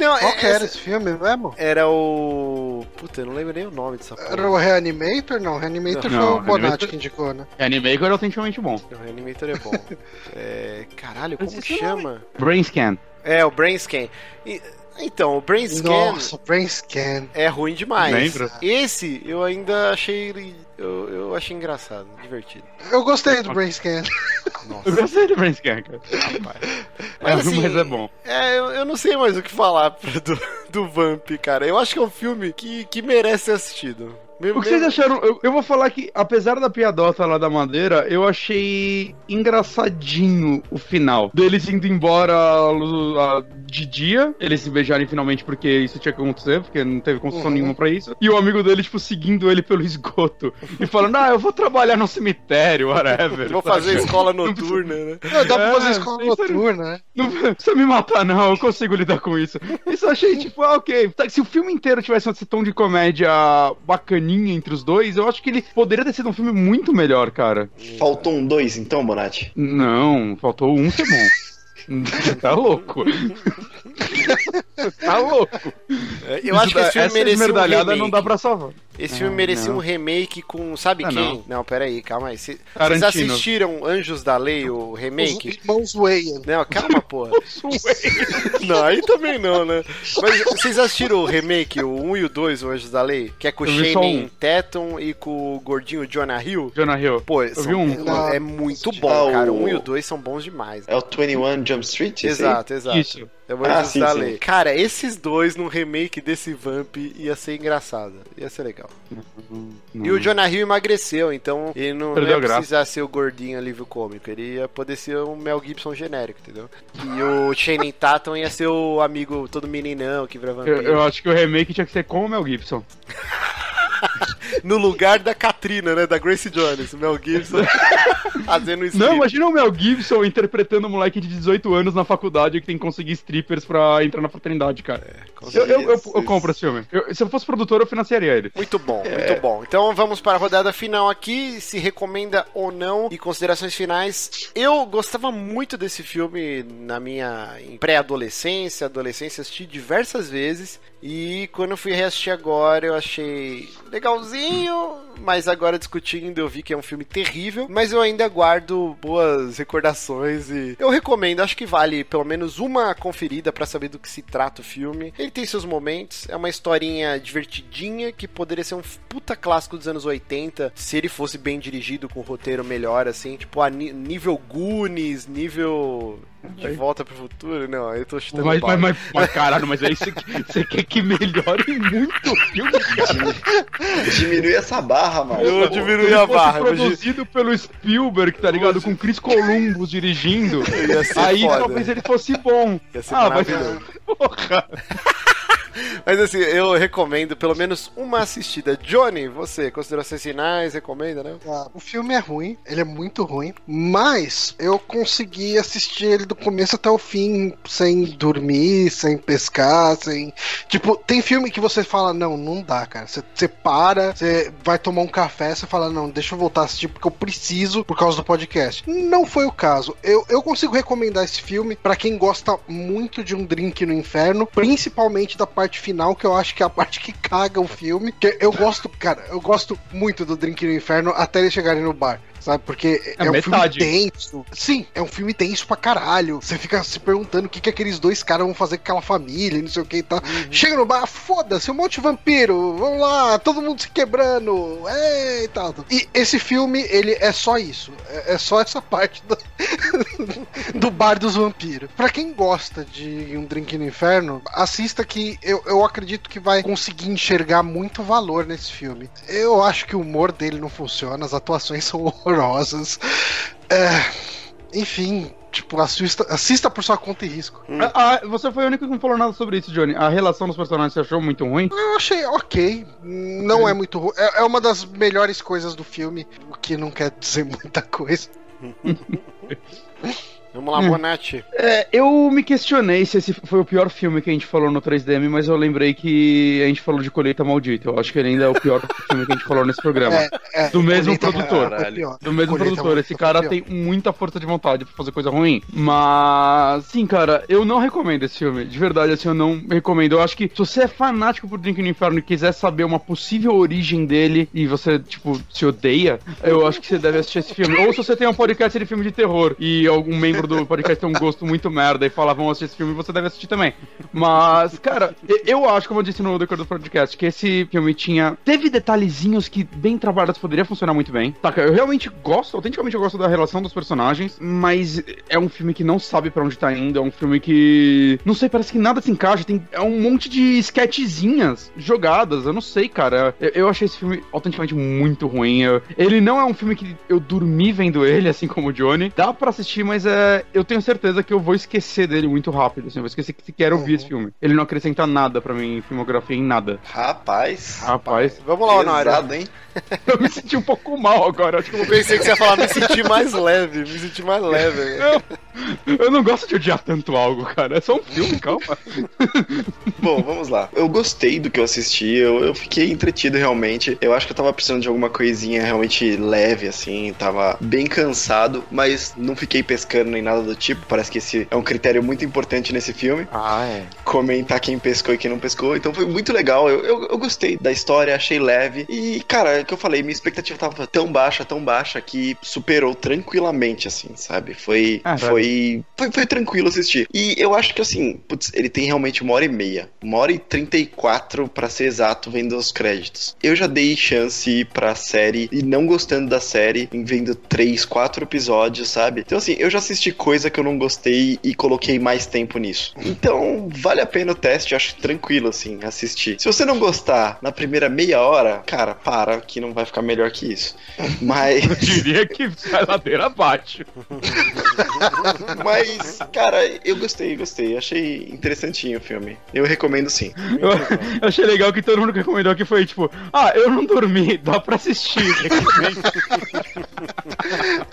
Não, Qual é- que era esse filme mesmo? Era o. Puta, eu não lembro nem o nome dessa porra. Era o Reanimator? Não, Reanimator Não, foi o Bonatti Reanimator- que indicou, né? Animaker era autenticamente bom. O Reanimator é bom. é... Caralho, como o chama? Brain Scan. É, o Brain Scan. E- Então, o Brain Scan Nossa, Brain Scan. é ruim demais. Lembra? Esse eu ainda achei. Eu, eu achei engraçado, divertido. Eu gostei do Brain Scan. Eu gostei do Brain Scan, cara. Rapaz. É, Mas, assim, mas é bom. É, eu, eu não sei mais o que falar do, do Vamp, cara. Eu acho que é um filme que, que merece ser assistido. Me- O que vocês me- acharam? Eu, eu vou falar que, apesar da piadota lá da madeira, eu achei engraçadinho o final. Deles indo embora de dia, eles se beijarem finalmente porque isso tinha que acontecer, porque não teve construção Uhum. nenhuma pra isso. E o amigo dele, tipo, seguindo ele pelo esgoto. E falando, ah, eu vou trabalhar no cemitério, whatever. Vou fazer escola noturna, né? Não, dá pra É, fazer escola noturna, né? Não precisa me matar, não, eu consigo lidar com isso. Isso eu achei, tipo, ah, ok. Tá, Se o filme inteiro tivesse esse tom de comédia bacaninha entre os dois, eu acho que ele poderia ter sido um filme muito melhor, cara. Faltou um dois, então, Bonatti? Não, faltou um ser bom. tá louco. tá louco. É, Eu acho que esse filme Essa merecia um remake. não dá pra salvar. Esse filme Ah, merecia não. um remake com. Sabe Ah, quem? Não. pera aí, calma aí. Cê- Vocês assistiram Anjos da Lei, o Os remake? irmãos Wayne. Não, calma, porra. não, aí também não, né? Mas vocês assistiram o remake, o 1 e o 2, o Anjos da Lei? Que é com o Shane um. Tatum e com o gordinho Jonah Hill? Jonah Hill. Pô, Eu são- vi um. é, é muito Ah, bom, cara. O o- 1 e o 2 são bons demais. É o 21 Jump Street? Exato, exato. Isso. É o Ah, sim, sim. Cara, esses dois num remake desse Vamp ia ser engraçado. Ia ser legal. E o Jonah Hill emagreceu, então ele não, não ia graça. precisar ser o gordinho alívio cômico. Ele ia poder ser um Mel Gibson genérico, entendeu? E o Shane Tatum ia ser o amigo todo meninão que vira Eu, vampiro. eu acho que o remake tinha que ser com o Mel Gibson. No lugar da Katrina, né? Da Grace Jones. Mel Gibson fazendo isso. Não, imagina o Mel Gibson interpretando um moleque de 18 anos na faculdade que tem que conseguir strippers pra entrar na fraternidade, cara. eu, eu, eu, eu compro esse filme. Se eu fosse produtor, eu financiaria ele. Muito bom, muito bom. Então vamos para a rodada final aqui, se recomenda ou não e considerações finais. Eu gostava muito desse filme na minha pré-adolescência, adolescência, assisti diversas vezes e quando eu fui reassistir agora eu achei legalzinho, mas agora discutindo eu vi que é um filme terrível, mas eu ainda guardo boas recordações e eu recomendo, acho que vale pelo menos uma conferida para saber do que se trata o filme. Ele tem seus momentos, é uma historinha divertidinha que poderia ser um puta clássico dos anos 80 se ele fosse bem dirigido com um roteiro melhor assim, tipo a nível Goonies, nível de volta pro futuro? Não, eu tô chutando mas, mas, mas, mas, caralho, mas aí você, você quer que melhore muito o filme, cara? Diminui essa barra, mano. Eu diminui a barra. produzido pelo Spielberg, tá ligado? Com Chris Columbus dirigindo. aí foda. talvez ele fosse bom. Ia ser ah, mas... Porra. Mas assim, eu recomendo pelo menos uma assistida. Johnny, você, considerações finais, recomenda, né? Ah, o filme é ruim, ele é muito ruim, mas eu consegui assistir ele do começo até o fim, sem dormir, sem pescar, sem. Tipo, tem filme que você fala, não, não dá, cara. Você, você para, você vai tomar um café, você fala, não, deixa eu voltar a assistir porque eu preciso por causa do podcast. Não foi o caso. Eu, eu consigo recomendar esse filme para quem gosta muito de um drink no inferno, principalmente da parte final, que eu acho que é a parte que caga o filme. Que eu gosto, cara, eu gosto muito do Drink no Inferno até eles chegarem no bar sabe? Porque é, é um metade. filme tenso. Sim, é um filme tenso pra caralho. Você fica se perguntando o que, que aqueles dois caras vão fazer com aquela família, não sei o que e tal. Uhum. Chega no bar, foda-se, um monte de vampiro, vamos lá, todo mundo se quebrando, e tal. E esse filme, ele é só isso. É, é só essa parte do, do bar dos vampiros. Pra quem gosta de um drink no inferno, assista que eu, eu acredito que vai conseguir enxergar muito valor nesse filme. Eu acho que o humor dele não funciona, as atuações são horrorosas. É, enfim, tipo, assista, assista por sua conta e risco. Hum. Ah, você foi o único que não falou nada sobre isso, Johnny. A relação dos personagens você achou muito ruim? Eu achei ok. Não é muito ruim. É, é uma das melhores coisas do filme, o que não quer dizer muita coisa. Vamos lá, Bonatti. É, eu me questionei se esse foi o pior filme que a gente falou no 3DM, mas eu lembrei que a gente falou de Colheita Maldita. Eu acho que ele ainda é o pior filme que a gente falou nesse programa. É, é, do mesmo produtor. Do mesmo Colheita produtor. Esse cara tem muita força de vontade pra fazer coisa ruim. Mas, sim, cara, eu não recomendo esse filme. De verdade, assim, eu não recomendo. Eu acho que se você é fanático por Drink no Inferno e quiser saber uma possível origem dele e você, tipo, se odeia, eu acho que você deve assistir esse filme. Ou se você tem um podcast de filme de terror e algum membro membro do podcast tem um gosto muito merda e fala, vamos assistir esse filme, você deve assistir também. Mas, cara, eu acho, como eu disse no decorrer do podcast, que esse filme tinha. Teve detalhezinhos que, bem trabalhados, poderia funcionar muito bem. Tá, eu realmente gosto, autenticamente eu gosto da relação dos personagens, mas é um filme que não sabe para onde tá indo, é um filme que. Não sei, parece que nada se encaixa. Tem, é um monte de sketchzinhas jogadas, eu não sei, cara. Eu, eu achei esse filme autenticamente muito ruim. Eu, ele não é um filme que eu dormi vendo ele, assim como o Johnny. Dá para assistir, mas é eu tenho certeza que eu vou esquecer dele muito rápido, assim, eu vou esquecer que sequer ouvir uhum. esse filme. Ele não acrescenta nada pra mim em filmografia, em nada. Rapaz. Rapaz. Vamos lá, Honório. hein? eu me senti um pouco mal agora. Acho que eu pensei que você ia falar me sentir mais leve, me sentir mais leve. Eu, eu não gosto de odiar tanto algo, cara. É só um filme, calma. Bom, vamos lá. Eu gostei do que eu assisti, eu, eu fiquei entretido realmente. Eu acho que eu tava precisando de alguma coisinha realmente leve, assim, tava bem cansado, mas não fiquei pescando nem nada do tipo. Parece que esse é um critério muito importante nesse filme. Ah, é. Comentar quem pescou e quem não pescou. Então foi muito legal. Eu, eu, eu gostei da história, achei leve. E, cara, é o que eu falei, minha expectativa tava tão baixa, tão baixa, que superou tranquilamente, assim, sabe? Foi. Ah, foi, foi, foi tranquilo assistir. E eu acho que, assim, putz, ele tem realmente uma hora e meia. Uma hora e trinta e quatro, pra ser exato, vendo os créditos. Eu já dei chance pra série e não gostando da série, em vendo três, quatro episódios, sabe? Então, assim, eu já assisti coisa que eu não gostei e coloquei mais tempo nisso. Então, vale a pena o teste, acho tranquilo, assim, assistir. Se você não gostar na primeira meia hora, cara, para, que não vai ficar melhor que isso. Mas. Eu diria que sai ladeira abaixo. Mas, cara, eu gostei, gostei. Achei interessantinho o filme. Eu recomendo sim. Eu, eu achei legal que todo mundo que recomendou aqui foi tipo, ah, eu não dormi, dá pra assistir.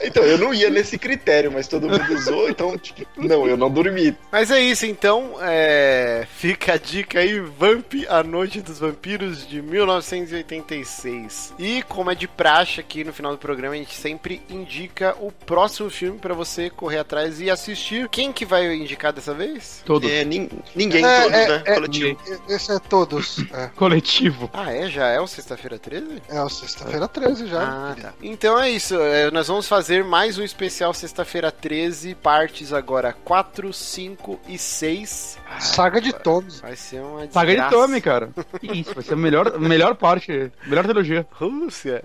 Então, eu não ia nesse critério, mas todo mundo então, tipo, não, eu não dormi. Mas é isso, então. é, Fica a dica aí: Vamp, A Noite dos Vampiros de 1986. E, como é de praxe aqui no final do programa, a gente sempre indica o próximo filme pra você correr atrás e assistir. Quem que vai indicar dessa vez? Todos. É, nin- ninguém, É, todos, é, né? é, Coletivo. Esse é todos. É, Coletivo. Ah, é? Já é o Sexta-feira 13? é o sexta-feira 13 já. Ah, tá. Então é isso. é, Nós vamos fazer mais um especial Sexta-feira 13, partes agora 4, 5 e 6. Saga de Tomes. Vai ser uma Saga de desgraça. Tommy, cara. Isso, vai ser a melhor, melhor parte, melhor trilogia. Rússia.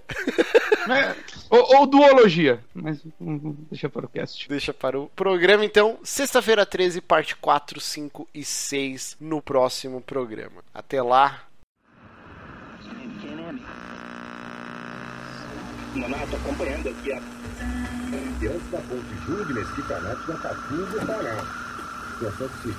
É, ou, ou duologia. Mas hum, deixa para o cast. Deixa para o programa, então. Sexta-feira 13, parte 4, 5 e 6 no próximo programa. Até lá. Nonato, acompanhando aqui a. Diante da ponte Júlio de Mesquita Neto parado. Só se